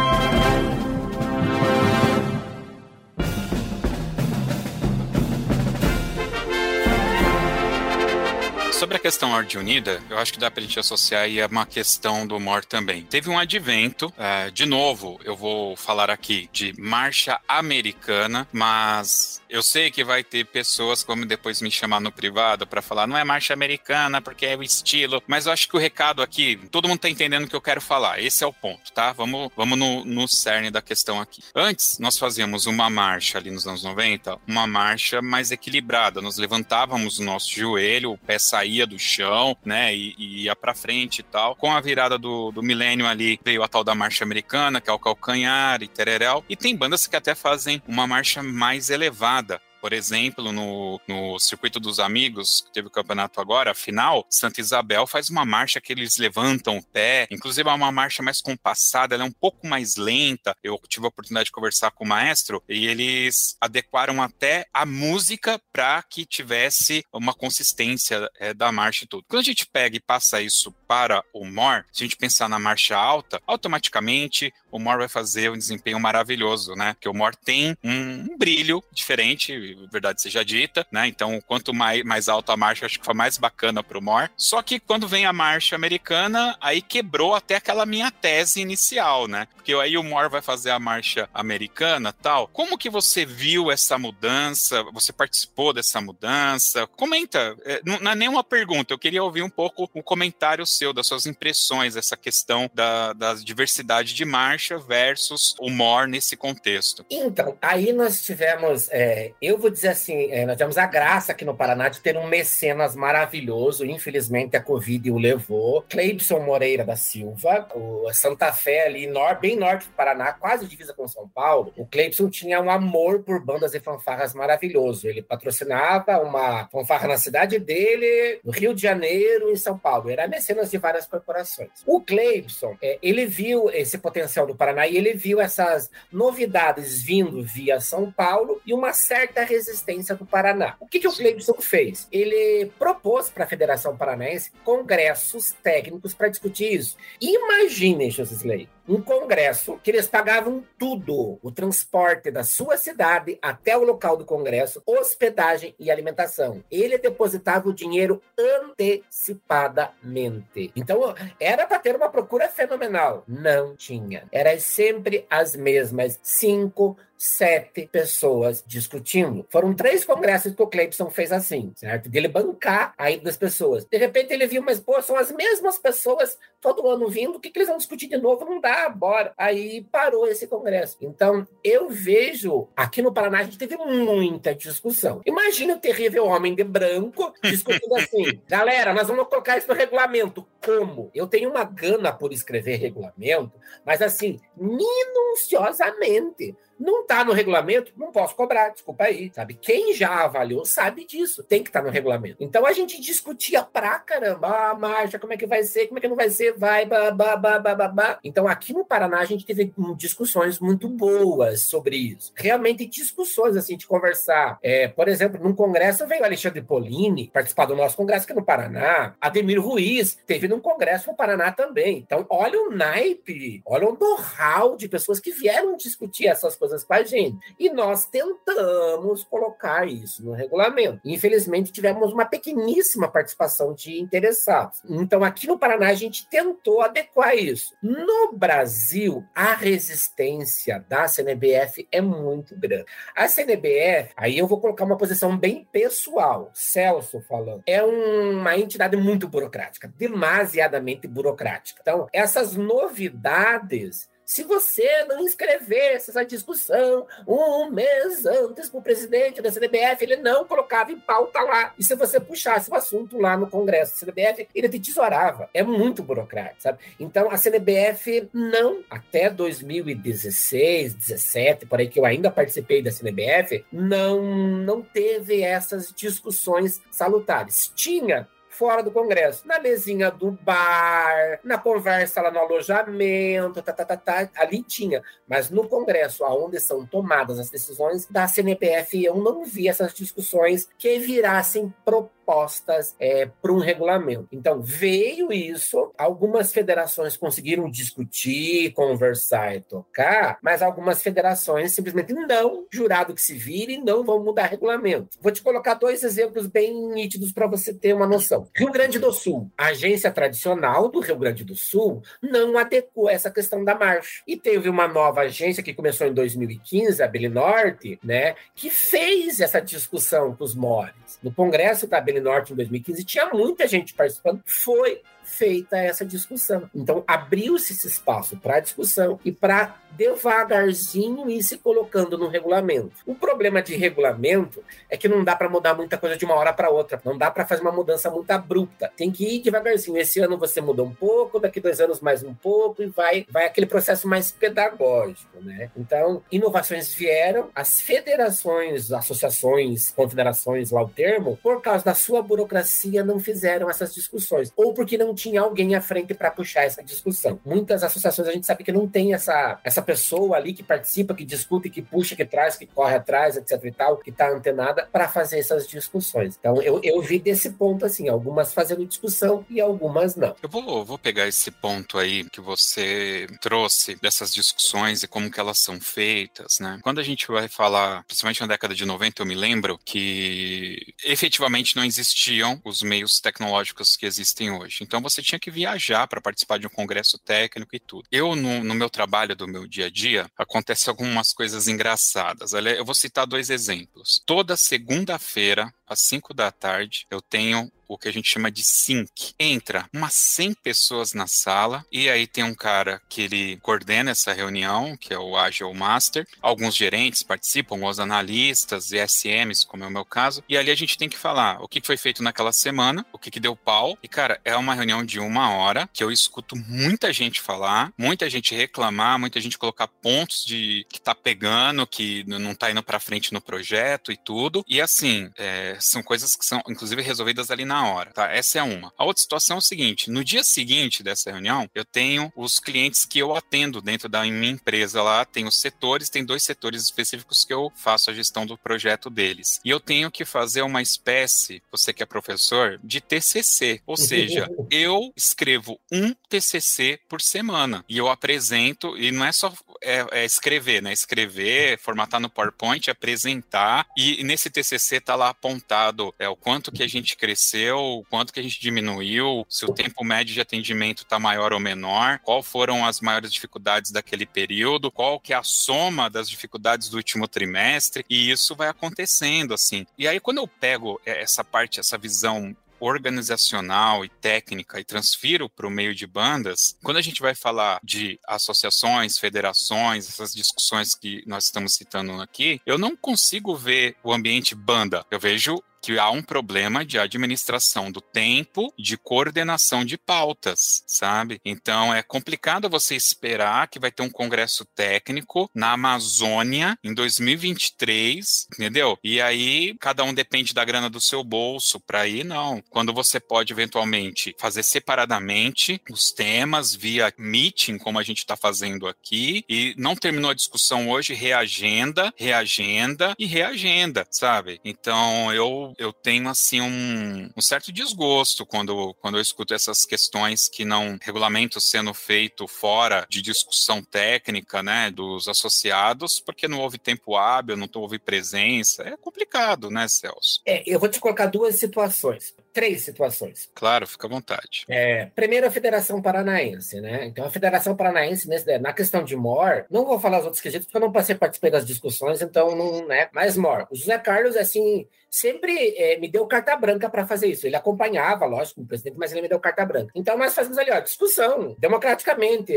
Sobre a questão Ordem Unida, eu acho que dá pra gente associar aí a uma questão do humor também. Teve um advento, uh, de novo, eu vou falar aqui de marcha americana, mas eu sei que vai ter pessoas como depois me chamar no privado para falar, não é marcha americana porque é o estilo, mas eu acho que o recado aqui, todo mundo tá entendendo o que eu quero falar. Esse é o ponto, tá? Vamos, vamos no, no cerne da questão aqui. Antes, nós fazíamos uma marcha ali nos anos 90, uma marcha mais equilibrada. Nós levantávamos o nosso joelho, o pé saía saía do chão, né, e, e ia para frente e tal. Com a virada do, do milênio ali, veio a tal da marcha americana, que é o calcanhar e tereréu. E tem bandas que até fazem uma marcha mais elevada, por exemplo, no, no Circuito dos Amigos, que teve o campeonato agora, a final, Santa Isabel faz uma marcha que eles levantam o pé, inclusive é uma marcha mais compassada, ela é um pouco mais lenta. Eu tive a oportunidade de conversar com o maestro e eles adequaram até a música para que tivesse uma consistência é, da marcha e tudo. Quando a gente pega e passa isso para o MOR, se a gente pensar na marcha alta, automaticamente o MOR vai fazer um desempenho maravilhoso, né? Porque o MOR tem um, um brilho diferente, verdade seja dita, né? Então, quanto mais, mais alta a marcha, acho que foi mais bacana pro Mor. Só que quando vem a marcha americana, aí quebrou até aquela minha tese inicial, né? Porque aí o Mor vai fazer a marcha americana tal. Como que você viu essa mudança? Você participou dessa mudança? Comenta. É, não é nenhuma pergunta, eu queria ouvir um pouco o comentário seu, das suas impressões, essa questão da, da diversidade de marcha versus o Mor nesse contexto.
Então, aí nós tivemos. É, eu vou dizer assim, é, nós tivemos a graça aqui no Paraná de ter um mecenas maravilhoso, infelizmente a Covid o levou, Cleibson Moreira da Silva, o Santa Fé ali, nor, bem norte do Paraná, quase divisa com São Paulo, o Cleibson tinha um amor por bandas e fanfarras maravilhoso, ele patrocinava uma fanfarra na cidade dele, no Rio de Janeiro e em São Paulo, era mecenas de várias corporações. O Cleibson, é, ele viu esse potencial do Paraná e ele viu essas novidades vindo via São Paulo e uma certa resistência do Paraná. O que, que o Cleibson fez? Ele propôs para a Federação Paranaense congressos técnicos para discutir isso. Imagine, Josisley, um congresso que eles pagavam tudo: o transporte da sua cidade até o local do congresso, hospedagem e alimentação. Ele depositava o dinheiro antecipadamente. Então, era para ter uma procura fenomenal. Não tinha. Era sempre as mesmas cinco, sete pessoas discutindo. Foram três congressos que o Cleibson fez assim, certo? De ele bancar a ida das pessoas. De repente ele viu, mas pô, são as mesmas pessoas todo ano vindo, o que, que eles vão discutir de novo? Não dá, bora. Aí parou esse congresso. Então, eu vejo, aqui no Paraná a gente teve muita discussão. Imagina o terrível homem de branco discutindo assim, galera, nós vamos colocar isso no regulamento. Como? Eu tenho uma gana por escrever regulamento, mas assim, minuciosamente. Não está no regulamento, não posso cobrar, desculpa aí, sabe? Quem já avaliou sabe disso, tem que estar tá no regulamento. Então a gente discutia pra caramba, ah, marcha, como é que vai ser, como é que não vai ser, vai, babá, babá, babá. Então aqui no Paraná a gente teve discussões muito boas sobre isso. Realmente discussões, assim, de conversar. É, por exemplo, num congresso veio Alexandre Polini participar do nosso congresso aqui no Paraná, Ademir Ruiz teve num congresso no Paraná também. Então olha o naipe, olha o know-how de pessoas que vieram discutir essas coisas coisas com a gente. E nós tentamos colocar isso no regulamento. Infelizmente, tivemos uma pequeníssima participação de interessados. Então, aqui no Paraná, a gente tentou adequar isso. No Brasil, a resistência da CNBF é muito grande. A CNBF, aí eu vou colocar uma posição bem pessoal, Celso falando, é uma entidade muito burocrática, demasiadamente burocrática. Então, essas novidades se você não inscrevesse essa discussão um mês antes para o presidente da CDBF, ele não colocava em pauta lá. E se você puxasse o assunto lá no Congresso da CDBF, ele te tesourava. É muito burocrático, sabe? Então, a CDBF não, até 2016, 17, por aí que eu ainda participei da CDBF, não, não teve essas discussões salutares. Tinha fora do Congresso. Na mesinha do bar, na conversa lá no alojamento, tá, tá, tá, tá, ali tinha. Mas no Congresso, aonde são tomadas as decisões da CNPF, eu não vi essas discussões que virassem propostas é, para um regulamento. Então, veio isso, algumas federações conseguiram discutir, conversar e tocar, mas algumas federações simplesmente não, jurado que se vire, não vão mudar regulamento. Vou te colocar dois exemplos bem nítidos para você ter uma noção. Rio Grande do Sul, a agência tradicional do Rio Grande do Sul não adequou essa questão da marcha. E teve uma nova agência que começou em 2015, a Norte, né, que fez essa discussão com os mores. No Congresso da Norte em 2015, tinha muita gente participando, foi feita essa discussão. Então, abriu-se esse espaço para discussão e para devagarzinho ir se colocando no regulamento. O problema de regulamento é que não dá para mudar muita coisa de uma hora para outra, não dá para fazer uma mudança muito abrupta. Tem que ir devagarzinho. Esse ano você muda um pouco, daqui dois anos mais um pouco e vai, vai aquele processo mais pedagógico, né? Então, inovações vieram, as federações, associações, confederações, lá o termo, por causa da sua burocracia, não fizeram essas discussões, ou porque não tinha alguém à frente para puxar essa discussão. Muitas associações a gente sabe que não tem essa, essa pessoa ali que participa, que discute, que puxa, que traz, que corre atrás, etc e tal, que está antenada para fazer essas discussões. Então eu, eu vi desse ponto assim, algumas fazendo discussão e algumas não.
Eu vou, vou pegar esse ponto aí que você trouxe dessas discussões e como que elas são feitas, né? Quando a gente vai falar, principalmente na década de 90, eu me lembro que efetivamente não existiam os meios tecnológicos que existem hoje. Então você tinha que viajar para participar de um congresso técnico e tudo. Eu, no, no, meu trabalho do meu dia a dia, acontece algumas coisas engraçadas. Eu vou citar dois exemplos. Toda segunda-feira, às 5 da tarde, eu tenho o que a gente chama de sync. Entra umas 100 pessoas na sala e aí tem um cara que ele coordena essa reunião, que é o Agile Master. Alguns gerentes participam, os analistas e SMs, como é o meu caso. E ali a gente tem que falar o que foi feito naquela semana, o que, que deu pau. E, cara, é uma reunião de uma hora que eu escuto muita gente falar, muita gente reclamar, muita gente colocar pontos de que tá pegando, que não tá indo para frente no projeto e tudo. E assim, é, são coisas que são, inclusive, resolvidas ali na hora, tá? Essa é uma. A outra situação é o seguinte: no dia seguinte dessa reunião, eu tenho os clientes que eu atendo dentro da minha empresa lá, tem os setores, tem dois setores específicos que eu faço a gestão do projeto deles. E eu tenho que fazer uma espécie, você que é professor, de TCC, ou seja, eu escrevo um TCC por semana e eu apresento, e não é só é, é escrever, né? Escrever, formatar no PowerPoint, apresentar, e nesse TCC tá lá apontado é, o quanto que a gente cresceu, o quanto que a gente diminuiu, se o tempo médio de atendimento tá maior ou menor, qual foram as maiores dificuldades daquele período, qual que é a soma das dificuldades do último trimestre, e isso vai acontecendo, assim. E aí, quando eu pego é, essa parte, essa visão organizacional e técnica e transfiro para o meio de bandas, quando a gente vai falar de associações, federações, essas discussões que nós estamos citando aqui, eu não consigo ver o ambiente banda. Eu vejo que há um problema de administração do tempo, de coordenação de pautas, sabe? Então é complicado você esperar que vai ter um congresso técnico na Amazônia em 2023, entendeu? E aí cada um depende da grana do seu bolso para ir, não. Quando você pode eventualmente fazer separadamente os temas via meeting, como a gente está fazendo aqui, e não terminou a discussão hoje, reagenda, reagenda e reagenda, sabe? Então eu eu, eu tenho assim um, um certo desgosto quando, quando eu escuto essas questões que não regulamento sendo feito fora de discussão técnica, né, dos associados, porque não houve tempo hábil, não houve presença. É complicado, né, Celso?
É, eu vou te colocar duas situações três situações.
Claro, fica à vontade.
É, primeiro, a Federação Paranaense, né? Então, a Federação Paranaense, nesse, na questão de MOR, não vou falar os outros quesitos, porque eu não passei participei das discussões, então não, né? Mas MOR, o José Carlos, assim, sempre é, me deu carta branca para fazer isso. Ele acompanhava, lógico, o presidente, mas ele me deu carta branca. Então, nós fazemos ali, ó, discussão, democraticamente.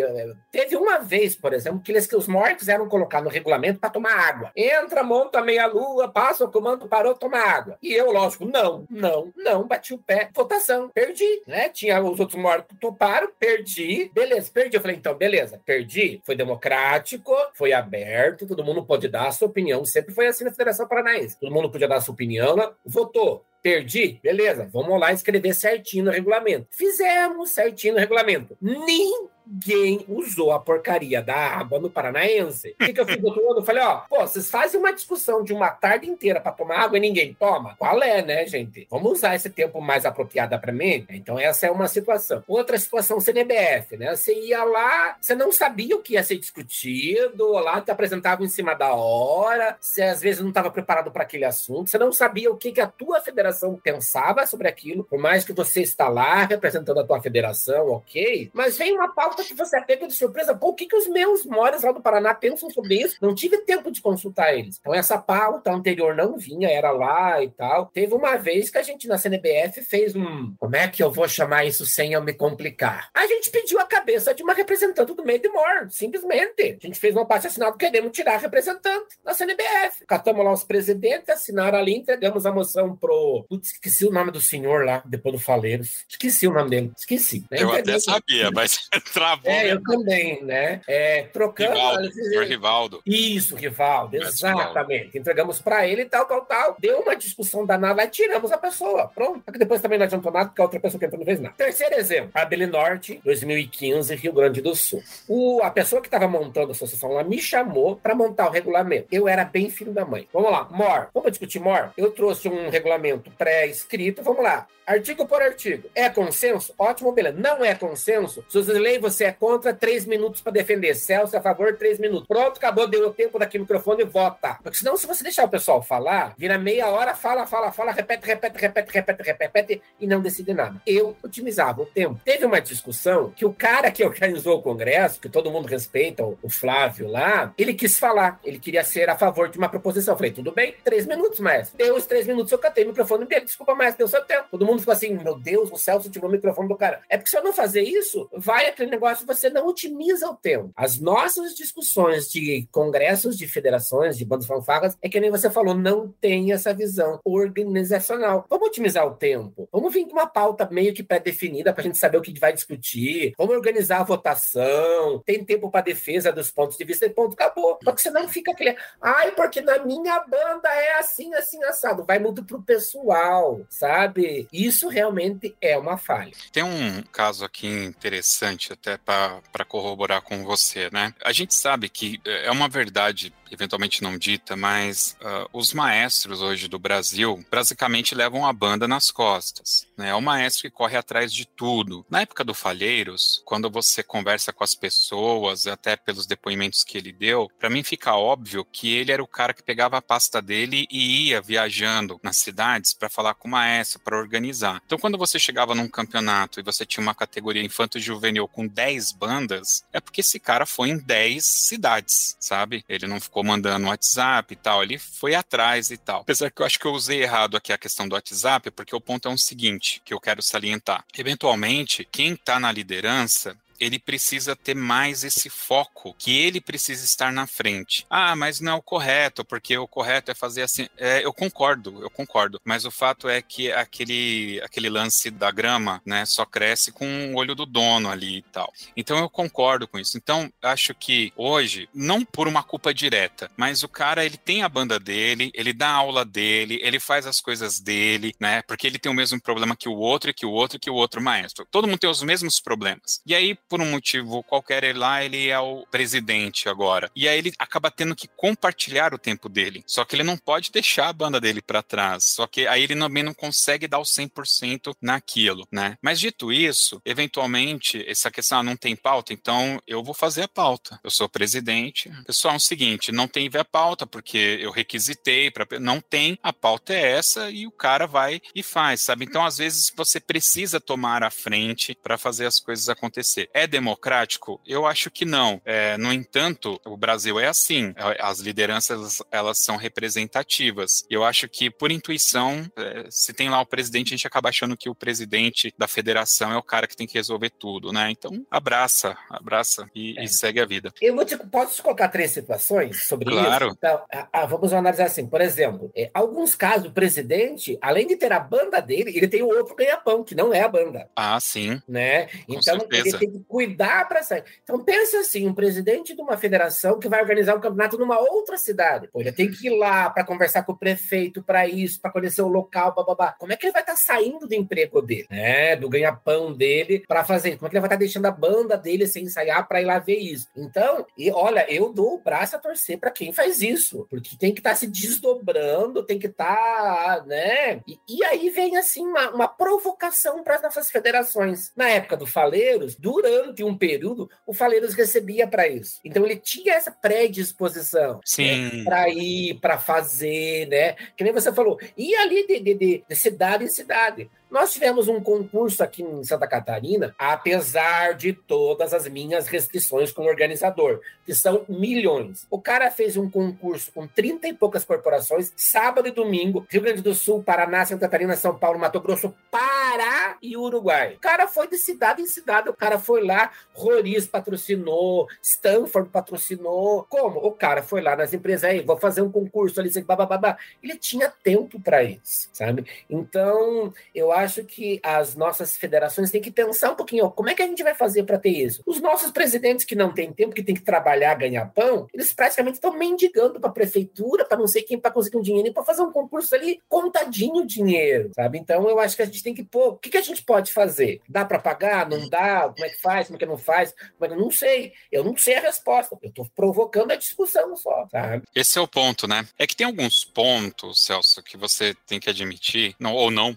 Teve uma vez, por exemplo, que, eles, que os MOR quiseram colocar no regulamento para tomar água. Entra, monta meia-lua, passa o comando, parou, toma água. E eu, lógico, não, não, não, bati o pé, votação, perdi, né? Tinha os outros mortos toparam, perdi, beleza, perdi. Eu falei, então, beleza, perdi. Foi democrático, foi aberto, todo mundo pode dar a sua opinião. Sempre foi assim na Federação Paranaense. Todo mundo podia dar a sua opinião, né? votou. Perdi? Beleza, vamos lá escrever certinho no regulamento. Fizemos certinho no regulamento. Nem ninguém usou a porcaria da água no Paranaense. O que, que eu fiz do outro ano? Eu falei, ó, pô, vocês fazem uma discussão de uma tarde inteira para tomar água e ninguém toma? Qual é, né, gente? Vamos usar esse tempo mais apropriado para mim? Então, essa é uma situação. Outra situação, CNBF, né? Você ia lá, você não sabia o que ia ser discutido, lá te apresentava em cima da hora, você às vezes não estava preparado para aquele assunto, você não sabia o que, que a tua federação pensava sobre aquilo, por mais que você está lá representando a tua federação, ok? Mas vem uma pauta que você é pego de surpresa. Pô, o que, que os meus moras lá do Paraná pensam sobre isso? Não tive tempo de consultar eles. Então, essa pauta anterior não vinha, era lá e tal. Teve uma vez que a gente na CNBF fez um. Como é que eu vou chamar isso sem eu me complicar? A gente pediu a cabeça de uma representante do meio de Mor, simplesmente. A gente fez uma parte assinada querendo tirar a representante da CNBF. Catamos lá os presidentes, assinaram ali, entregamos a moção pro. Putz, esqueci o nome do senhor lá, depois do Faleiros. Esqueci o nome dele. Esqueci.
Né? Eu até sabia, mas
travou. É, eu também, né? É, trocando.
Rivaldo, Rivaldo.
Isso, Rivaldo, exatamente. Entregamos para ele e tal, tal, tal. Deu uma discussão danada e tiramos a pessoa. Pronto. Que depois também não adiantou nada, porque a outra pessoa que entrou não fez nada. Terceiro exemplo, a Beli Norte, 2015, Rio Grande do Sul. O, a pessoa que estava montando a associação lá me chamou para montar o regulamento. Eu era bem filho da mãe. Vamos lá, MOR. Vamos discutir MOR? Eu trouxe um regulamento pré-escrito. Vamos lá. Artigo por artigo. É consenso? Ótimo, beleza. Não é consenso? Se você lê, você é contra, três minutos para defender. Celso é a favor, três minutos. Pronto, acabou, deu o tempo daqui microfone e vota. Porque senão, se você deixar o pessoal falar, vira meia hora, fala, fala, fala, repete, repete, repete, repete, repete, repete e não decide nada. Eu otimizava o tempo. Teve uma discussão que o cara que organizou o congresso, que todo mundo respeita, o Flávio lá, ele quis falar. Ele queria ser a favor de uma proposição. Eu falei, tudo bem, três minutos, mestre. Deu os três minutos, eu catei o microfone dele. Desculpa, mestre, deu seu tempo. Todo mundo ficou assim, meu Deus, o Celso tirou o microfone do cara. É porque se eu não fazer isso, vai aquele negócio, você não otimiza o tempo. As nossas discussões de congressos, de federações, de bandas fanfarras, é que nem você falou, não tem essa visão organizacional. Vamos otimizar o tempo. Vamos vir com uma pauta meio que pré-definida para a gente saber o que vai discutir. Vamos organizar a votação. Tem tempo para defesa dos pontos de vista e ponto, acabou. Porque senão fica aquele, ai, porque na minha banda é assim, assim, assado. Vai muito pro pessoal, sabe? Isso realmente é uma falha.
Tem um caso aqui interessante até para corroborar com você, né? A gente sabe que é uma verdade eventualmente não dita, mas uh, os maestros hoje do Brasil basicamente levam a banda nas costas. Né? É o maestro que corre atrás de tudo. Na época do Falheiros, quando você conversa com as pessoas, até pelos depoimentos que ele deu, para mim fica óbvio que ele era o cara que pegava a pasta dele e ia viajando nas cidades para falar com o maestro, para organizar. Então, quando você chegava num campeonato e você tinha uma categoria infanto-juvenil com 10 bandas, é porque esse cara foi em 10 cidades, sabe? Ele não ficou ficou mandando WhatsApp e tal, ele foi atrás e tal. Apesar que eu acho que eu usei errado aqui a questão do WhatsApp, porque o ponto é o seguinte, que eu quero salientar. Eventualmente, quem está na liderança ele precisa ter mais esse foco, que ele precisa estar na frente. Ah, mas não é o correto, porque o correto é fazer assim. É, eu concordo, eu concordo. Mas o fato é que aquele, aquele lance da grama, né, só cresce com o olho do dono ali e tal. Então eu concordo com isso. Então acho que hoje, não por uma culpa direta, mas o cara ele tem a banda dele, ele dá a aula dele, ele faz as coisas dele, né? Porque ele tem o mesmo problema que o outro, e que o outro, e que o outro maestro. Todo mundo tem os mesmos problemas. E aí por um motivo qualquer ele lá, ele é o presidente agora. E aí ele acaba tendo que compartilhar o tempo dele. Só que ele não pode deixar a banda dele para trás. Só que aí ele também não consegue dar o 100% naquilo, né? Mas dito isso, eventualmente, essa questão ah, não tem pauta, então eu vou fazer a pauta. Eu sou presidente. Pessoal, é o seguinte, não tem a pauta porque eu requisitei para não tem, a pauta é essa e o cara vai e faz, sabe? Então, às vezes você precisa tomar a frente para fazer as coisas acontecer. É democrático? Eu acho que não. É, no entanto, o Brasil é assim. É, as lideranças elas são representativas. Eu acho que por intuição, é, se tem lá o presidente, a gente acaba achando que o presidente da federação é o cara que tem que resolver tudo, né? Então, abraça, abraça e, é. e segue a vida.
Eu vou te, posso te colocar três situações sobre
claro.
isso? Então, a, a, vamos analisar assim. Por exemplo, é, alguns casos, o presidente, além de ter a banda dele, ele tem o outro ganha-pão, que não é a banda.
Ah, sim.
Né? então, certeza. ele tem que cuidar para sair. Então, pensa assim: um presidente de uma federação que vai organizar um campeonato numa outra cidade. Pô, ele tem que ir lá para conversar com o prefeito, para isso, para conhecer o local, babá. Como é que ele vai estar tá saindo do emprego dele, né? Do ganha-pão dele para fazer? Como é que ele vai estar tá deixando a banda dele sem ensaiar para ir lá ver isso? Então, e olha, eu dou o braço a torcer para quem faz isso, porque tem que estar tá se desdobrando, tem que estar, tá, né? E, e, aí vem assim uma, uma provocação para as nossas federações. Na época do Faleiros, durante um período, o Faleiros recebia para isso. Então ele tinha essa predisposição
né,
para ir, para fazer, né? Que nem você falou, e ali de, de, de, de cidade em cidade. Nós tivemos um concurso aqui em Santa Catarina, apesar de todas as minhas restrições como organizador, que são milhões. O cara fez um concurso com 30 e poucas corporações, sábado e domingo, Rio Grande do Sul, Paraná, Santa Catarina, São Paulo, Mato Grosso, Pará e Uruguai. O cara foi de cidade em cidade, o cara foi lá, Roriz patrocinou, Stanford patrocinou. Como? O cara foi lá nas empresas aí, vou fazer um concurso ali, babá. Ele tinha tempo para isso, sabe? Então, eu acho que as nossas federações têm que pensar um pouquinho, como é que a gente vai fazer para ter isso? Os nossos presidentes que não têm tempo, que têm que trabalhar, ganhar pão, eles praticamente estão mendigando para a prefeitura, para não sei quem, para conseguir um dinheiro, para fazer um concurso ali contadinho o dinheiro, sabe? Então eu acho que a gente tem que pôr, o que, que a gente pode fazer? Dá para pagar? Não dá? Como é que faz? Como é que não faz? Mas eu não sei, eu não sei a resposta, eu estou provocando a discussão só, sabe?
Esse é o ponto, né? É que tem alguns pontos, Celso, que você tem que admitir, não, ou não,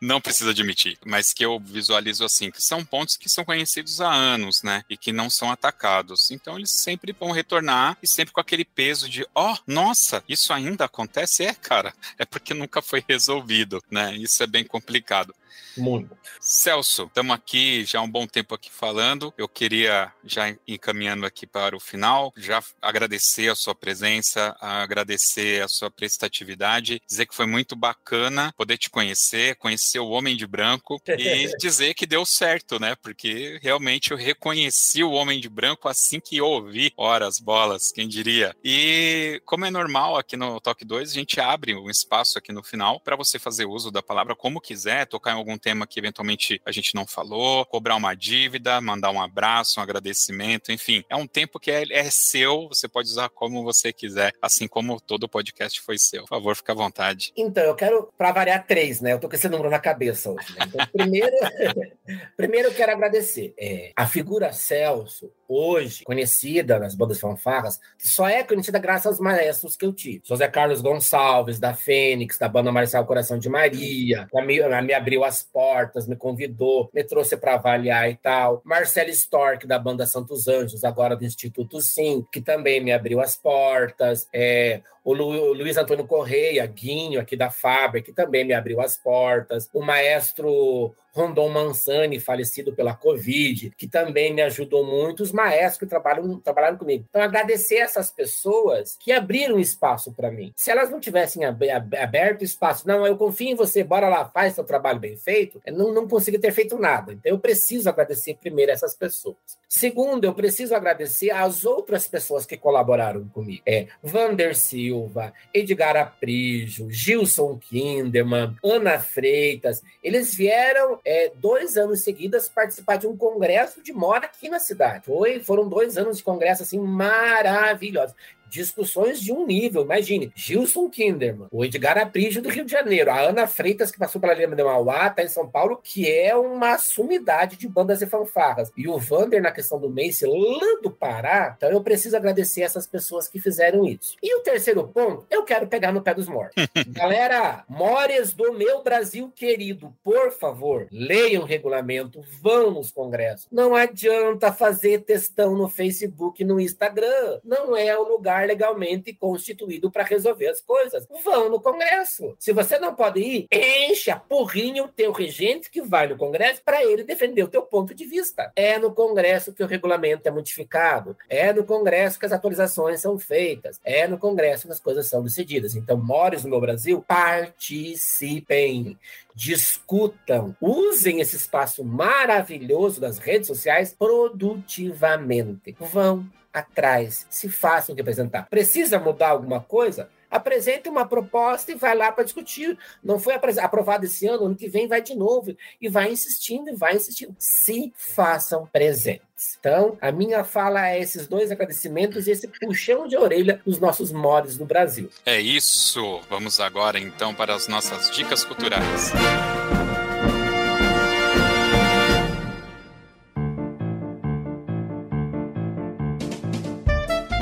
não precisa admitir, mas que eu visualizo assim, que são pontos que são conhecidos há anos, né? E que não são atacados. Então eles sempre vão retornar e sempre com aquele peso de, ó, oh, nossa, isso ainda acontece? É, cara, é porque nunca foi resolvido, né? Isso é bem complicado.
Muito.
Celso, estamos aqui já há um bom tempo aqui falando. Eu queria já encaminhando aqui para o final, já agradecer a sua presença, agradecer a sua prestatividade, dizer que foi muito bacana poder te conhecer, conhecer o Homem de Branco e dizer que deu certo, né? Porque realmente eu reconheci o Homem de Branco assim que ouvi horas bolas, quem diria. E como é normal aqui no Talk 2, a gente abre um espaço aqui no final para você fazer uso da palavra como quiser, tocar em algum tema que eventualmente a gente não falou, cobrar uma dívida, mandar um abraço, um agradecimento, enfim. É um tempo que é, é seu, você pode usar como você quiser, assim como todo o podcast foi seu. Por favor, fique à vontade.
Então, eu quero, para variar, três, né? Eu tô com esse número na cabeça hoje. Né? Então, primeiro, primeiro eu quero agradecer. É, a figura Celso, hoje conhecida nas bandas fanfarras, só é conhecida graças aos maestros que eu tive. José Carlos Gonçalves, da Fênix, da banda Marcial Coração de Maria, me, me abriu as portas, me convidou, me trouxe para avaliar e tal. Marcelo Stork, da banda Santos Anjos, agora do Instituto Sim, que também me abriu as portas. É, o, Lu, Luiz Antônio Correia, Guinho, aqui da Fábrica, que também me abriu as portas. O maestro Rondon Mansani, falecido pela Covid, que também me ajudou muito, os maestros que trabalham, trabalharam comigo. Então, agradecer essas pessoas que abriram espaço para mim. Se elas não tivessem aberto espaço, não, eu confio em você, bora lá, faz seu trabalho bem feito, eu não, não consigo ter feito nada. Então, eu preciso agradecer primeiro essas pessoas. Segundo, eu preciso agradecer às outras pessoas que colaboraram comigo. É Vander Silva, Edgar Aprijo, Gilson Kinderman, Ana Freitas. Eles vieram é, dois anos seguidos participar de um congresso de moda aqui na cidade. Foi, foram dois anos de congresso assim maravilhosos. Discussões de um nível. Imagine, Gilson Kinderman, o Edgar Aprígio do Rio de Janeiro, a Ana Freitas, que passou pela Lima de Mauá, tá em São Paulo, que é uma sumidade de bandas e fanfarras. E o Vander, na questão do Mace, lá do Pará. Então eu preciso agradecer essas pessoas que fizeram isso. E o terceiro ponto, eu quero pegar no pé dos mortos. Galera, mores do meu Brasil querido, por favor, leiam o regulamento, vão nos congressos. Não adianta fazer textão no Facebook e no Instagram. Não é o lugar legalmente constituído para resolver as coisas. Vão no congresso. Se você não pode ir, enche a porrinha o teu regente que vai no congresso para ele defender o teu ponto de vista. É no congresso que o regulamento é modificado. É no congresso que as atualizações são feitas. É no congresso que as coisas são decididas. Então, mores no Brasil, participem discutam, usem esse espaço maravilhoso das redes sociais produtivamente. Vão atrás, se façam representar. Precisa mudar alguma coisa? apresente uma proposta e vai lá para discutir. Não foi aprovado esse ano, ano que vem vai de novo. E vai insistindo, e vai insistindo. Se façam presentes. Então, a minha fala é esses dois agradecimentos e esse puxão de orelha dos nossos mods do Brasil.
É isso. Vamos agora, então, para as nossas dicas culturais.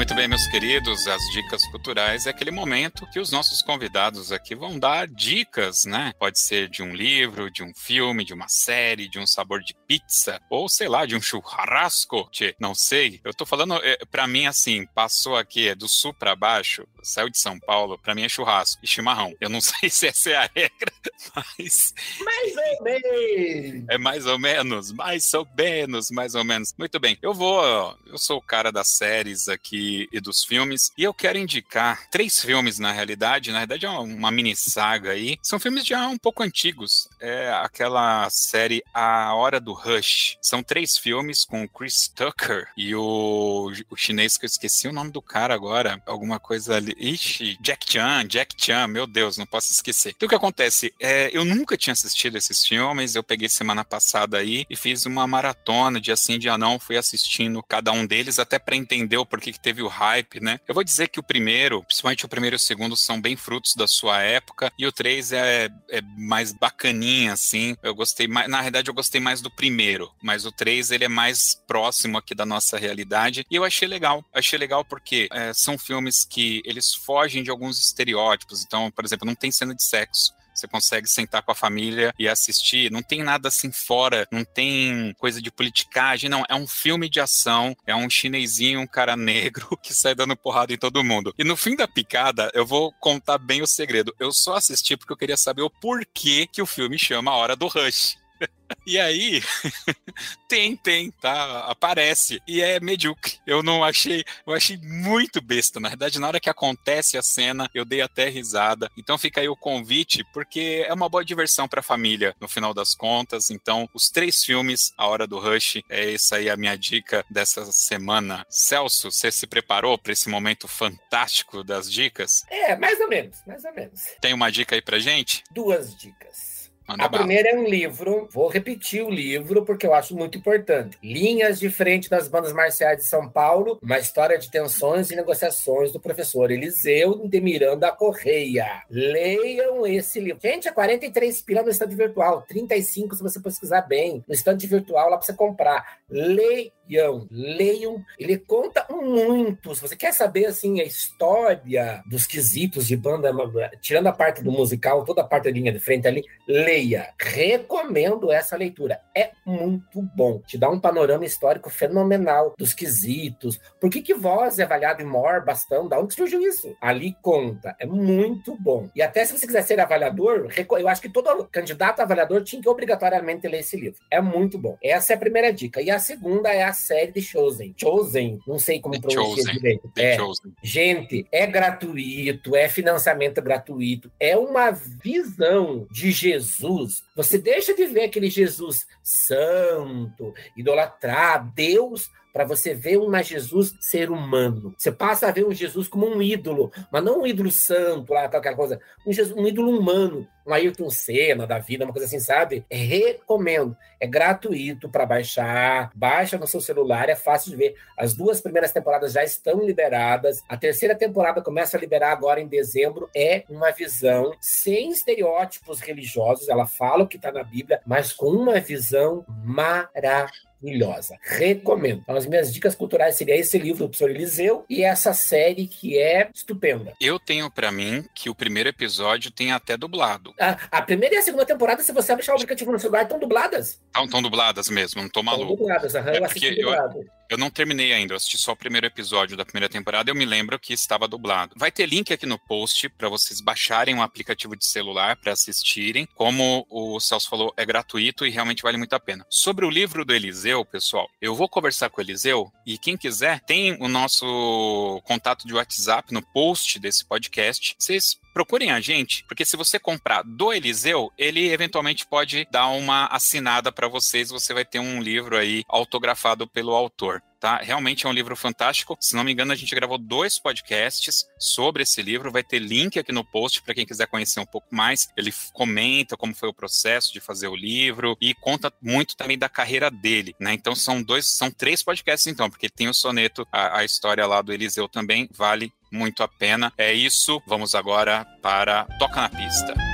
Muito bem, meus queridos, as dicas culturais é aquele momento que os nossos convidados aqui vão dar dicas, né? Pode ser de um livro, de um filme, de uma série, de um sabor de pizza, ou sei lá, de um churrasco, tchê, não sei. Eu tô falando, é, para mim, assim, passou aqui é do sul para baixo, saiu de São Paulo, para mim é churrasco e chimarrão. Eu não sei se essa é a regra, mas.
Mais ou menos!
É mais ou menos, mais ou menos, mais ou menos. Muito bem, eu vou, eu sou o cara das séries aqui e, dos filmes. E eu quero indicar três filmes, na realidade. Na realidade, é uma mini saga aí. São filmes já um pouco antigos. É aquela série A Hora do Rush. São três filmes com o Chris Tucker e o, o chinês que eu esqueci o nome do cara agora. Alguma coisa ali. Ixi, Jack Chan, Jack Chan, meu Deus, não posso esquecer. Então, o que acontece? É, eu nunca tinha assistido esses filmes. Eu peguei semana passada aí e fiz uma maratona de assim, dia não. Fui assistindo cada um deles até para entender o porquê que teve o hype, né? Eu vou dizer que o primeiro, principalmente o primeiro e o segundo, são bem frutos da sua época, e o três é, é mais bacaninha, assim. Eu gostei mais, na realidade, eu gostei mais do primeiro, mas o três ele é mais próximo aqui da nossa realidade, e eu achei legal. Achei legal porque é, são filmes que eles fogem de alguns estereótipos. Então, por exemplo, não tem cena de sexo você consegue sentar com a família e assistir. Não tem nada assim fora, não tem coisa de politicagem, não. É um filme de ação, é um chinesinho, um cara negro que sai dando porrada em todo mundo. E no fim da picada, eu vou contar bem o segredo. Eu só assisti porque eu queria saber o porquê que o filme chama A Hora do Rush. E aí, tem, tem, tá? Aparece. E é medíocre. Eu não achei, eu achei muito besta. Na verdade, na hora que acontece a cena, eu dei até risada. Então fica aí o convite, porque é uma boa diversão pra família, no final das contas. Então, os três filmes, A Hora do Rush, é essa aí a minha dica dessa semana. Celso, você se preparou para esse momento fantástico das dicas?
É, mais ou menos, mais ou menos.
Tem uma dica aí pra gente?
Duas dicas. Manda a bala. primeira é um livro, vou repetir o livro porque eu acho muito importante. Linhas de Frente das Bandas Marciais de São Paulo, uma história de tensões e negociações do professor Eliseu de Miranda Correia. Leiam esse livro. Gente, é 43 pila no estande virtual, 35 se você pesquisar bem. No estande virtual lá para você comprar. Leiam, leiam. Ele conta muito. Se você quer saber assim a história dos quesitos de banda, tirando a parte do musical, toda a parte da linha de frente ali, leia. Recomendo essa leitura. É muito bom. Te dá um panorama histórico fenomenal dos quesitos. Por que, que voz é avaliado em maior bastão? Da onde surgiu isso? Ali conta. É muito bom. E até se você quiser ser avaliador, eu acho que todo candidato a avaliador tinha que obrigatoriamente ler esse livro. É muito bom. Essa é a primeira dica. E a segunda é a série de Chosen. Chosen, não sei como pronunciar direito. É. Gente, é gratuito, é financiamento gratuito, é uma visão de Jesus Jesus, você deixa de ver aquele Jesus santo, idolatrado, Deus para você ver uma Jesus ser humano. Você passa a ver um Jesus como um ídolo, mas não um ídolo santo, lá, aquela coisa, um, Jesus, um ídolo humano, um Ayrton Senna da vida, uma coisa assim, sabe? Recomendo. É gratuito para baixar. Baixa no seu celular, é fácil de ver. As duas primeiras temporadas já estão liberadas. A terceira temporada começa a liberar agora em dezembro. É uma visão sem estereótipos religiosos. Ela fala o que está na Bíblia, mas com uma visão maravilhosa maravilhosa. Recomendo. Então, as minhas dicas culturais seriam esse livro do professor Eliseu e essa série que é estupenda.
Eu tenho para mim que o primeiro episódio tem até dublado.
A, a, primeira e a segunda temporada, se você baixar o aplicativo no celular, estão dubladas.
Estão dubladas mesmo, não tô maluco. Estão
dubladas, aham, é eu assisti dublado.
Eu... Eu não terminei ainda, eu assisti só o primeiro episódio da primeira temporada, eu me lembro que estava dublado. Vai ter link aqui no post para vocês baixarem um aplicativo de celular para assistirem. Como o Celso falou, é gratuito e realmente vale muito a pena. Sobre o livro do Eliseu, pessoal, eu vou conversar com o Eliseu e quem quiser tem o nosso contato de WhatsApp no post desse podcast. Vocês procurem a gente, porque se você comprar do Eliseu, ele eventualmente pode dar uma assinada para vocês, você vai ter um livro aí autografado pelo autor. Tá? Realmente é um livro fantástico. Se não me engano, a gente gravou dois podcasts sobre esse livro. Vai ter link aqui no post para quem quiser conhecer um pouco mais. Ele comenta como foi o processo de fazer o livro e conta muito também da carreira dele, né? Então são dois, são três podcasts então, porque tem o soneto, a, a história lá do Eliseu também vale muito a pena. É isso. Vamos agora para Toca na Pista.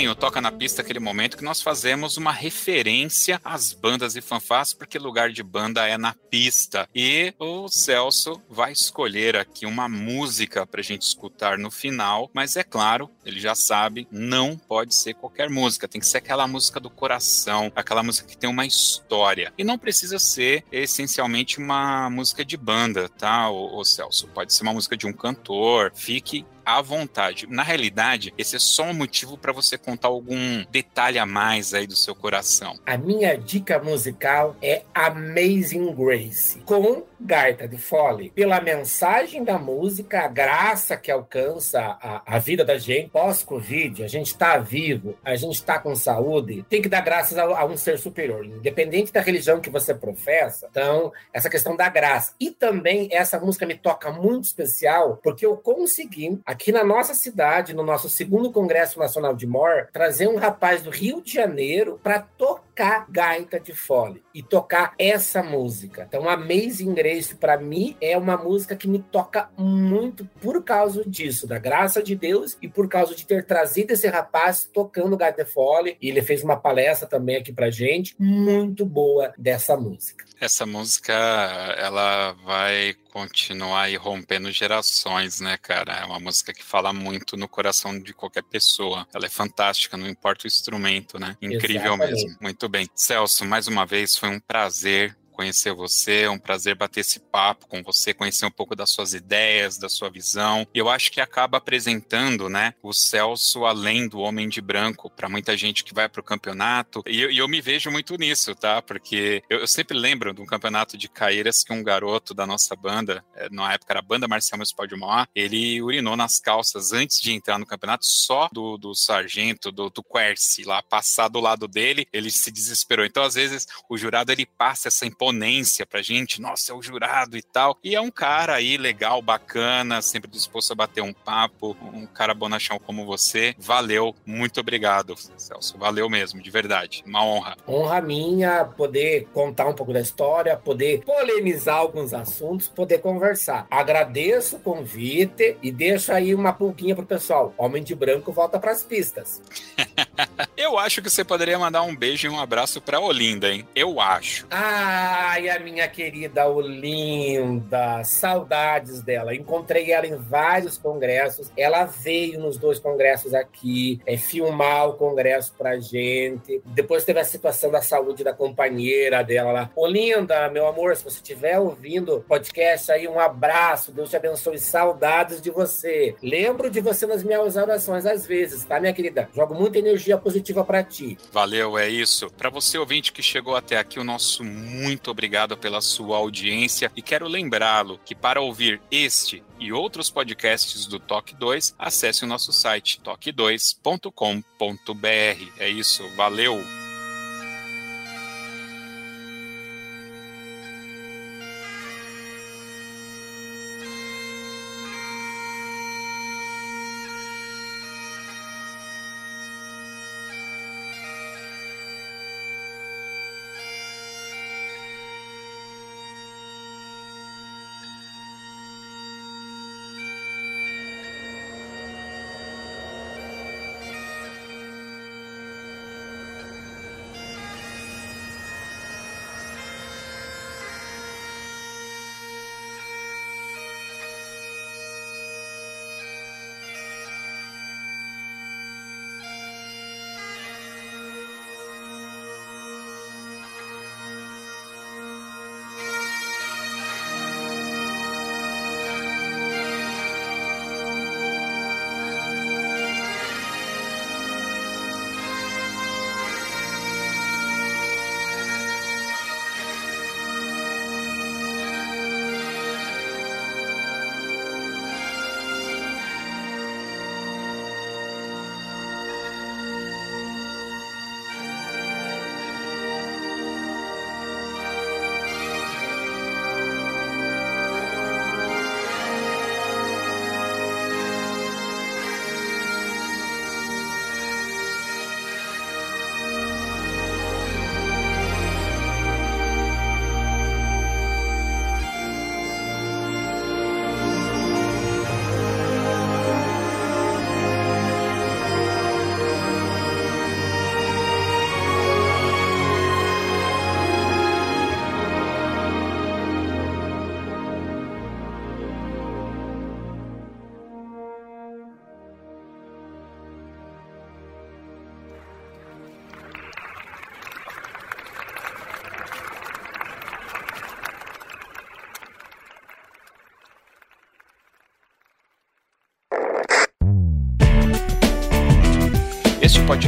Bem o Toca na Pista, aquele momento que nós fazemos uma referência às bandas e fanfás, porque lugar de banda é na pista. E o Celso vai escolher aqui uma música para a gente escutar no final, mas é claro, ele já sabe, não pode ser qualquer música, tem que ser aquela música do coração, aquela música que tem uma história. E não precisa ser essencialmente uma música de banda, tá, o Celso? Pode ser uma música de um cantor, fique à vontade. Na realidade, esse é só um motivo para você contar algum detalhe a mais aí do seu coração.
A minha dica musical é Amazing Grace, com gaita de fole. Pela mensagem da música, a graça que alcança a, a vida da gente pós-Covid, a gente está vivo, a gente está com saúde, tem que dar graças a, a um ser superior, independente da religião que você professa. Então, essa questão da graça. E também essa música me toca muito especial, porque eu consegui, aqui na nossa cidade, no nosso segundo Congresso Nacional de MOR, trazer um rapaz do Rio de Janeiro para tocar gaita de fole e tocar essa música. Então, Amazing Grace, para mim, é uma música que me toca muito por causa disso, da graça de Deus e por causa de ter trazido esse rapaz tocando gaita de fole. E ele fez uma palestra também aqui pra gente, muito boa dessa música.
Essa música, ela vai continuar aí rompendo gerações, né, cara? É uma música que fala muito no coração de qualquer pessoa. Ela é fantástica, não importa o instrumento, né? Incrível Exatamente. mesmo. Muito bem. Celso, mais uma vez foi um prazer conhecer você, é um prazer bater esse papo com você, conhecer um pouco das suas ideias, da sua visão. E eu acho que acaba apresentando, né, o Celso além do Homem de Branco para muita gente que vai para o campeonato. E eu, e eu, me vejo muito nisso, tá? Porque eu, eu, sempre lembro de um campeonato de caíras que um garoto da nossa banda, é, na época era a Banda Marcial Municipal de Mauá, ele urinou nas calças antes de entrar no campeonato só do, do sargento, do, do Quercy lá, passar do lado dele, ele se desesperou. Então, às vezes, o jurado ele passa essa imponência imponência pra gente, nossa, é o jurado e tal. E é um cara aí legal, bacana, sempre disposto a bater um papo, um cara bonachão como você. Valeu, muito obrigado, Celso. Valeu mesmo, de verdade. Uma honra.
Honra minha poder contar um pouco da história, poder polemizar alguns assuntos, poder conversar. Agradeço o convite e deixo aí uma pulguinha pro pessoal. Homem de branco volta pras pistas.
Eu acho que você poderia mandar um beijo e um abraço pra Olinda, hein? Eu acho.
Ai, a minha querida Olinda, saudades dela. Encontrei ela em vários congressos. Ela veio nos dois congressos aqui, é, filmar o congresso pra gente. Depois teve a situação da saúde da companheira dela lá. Olinda, meu amor, se você estiver ouvindo podcast aí, um abraço. Deus te abençoe. Saudades de você. Lembro de você nas minhas orações às vezes, tá, minha querida? Jogo muita energia energia positiva para ti.
Valeu, é isso. Para você ouvinte que chegou até aqui, o nosso muito obrigado pela sua audiência e quero lembrá-lo que para ouvir este e outros podcasts do Toque 2, acesse o nosso site toque2.com.br. É isso, valeu!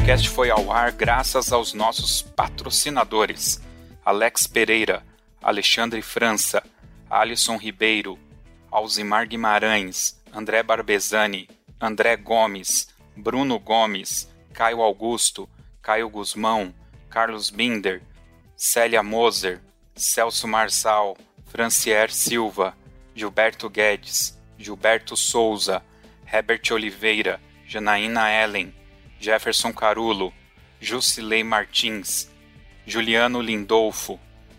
Podcast foi ao ar graças aos nossos patrocinadores: Alex Pereira, Alexandre França, Alisson Ribeiro, Alzimar Guimarães, André Barbezani, André Gomes, Bruno Gomes, Caio Augusto, Caio Guzmão, Carlos Binder, Célia Moser, Celso Marçal, Francier Silva, Gilberto Guedes, Gilberto Souza, Herbert Oliveira, Janaína Ellen, Jefferson Carulo, Jusilei Martins, Juliano Lindolfo,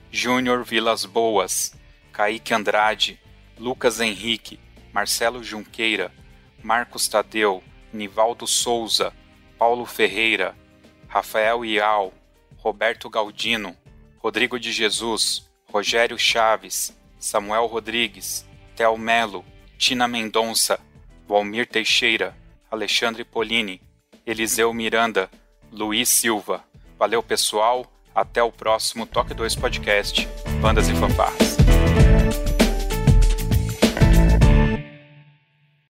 Júnior Vilas Boas, Kaique Andrade, Lucas Henrique, Marcelo Junqueira, Marcos Tadeu, Nivaldo Souza, Paulo Ferreira, Rafael Ial, Roberto Galdino, Rodrigo de Jesus, Rogério Chaves, Samuel Rodrigues, Tel Melo, Tina Mendonça, Valmir Teixeira, Alexandre Polini, Eliseu Miranda, Luiz Silva. Valeu, pessoal. Até o próximo Toque 2 Podcast. Bandas e fanfarras.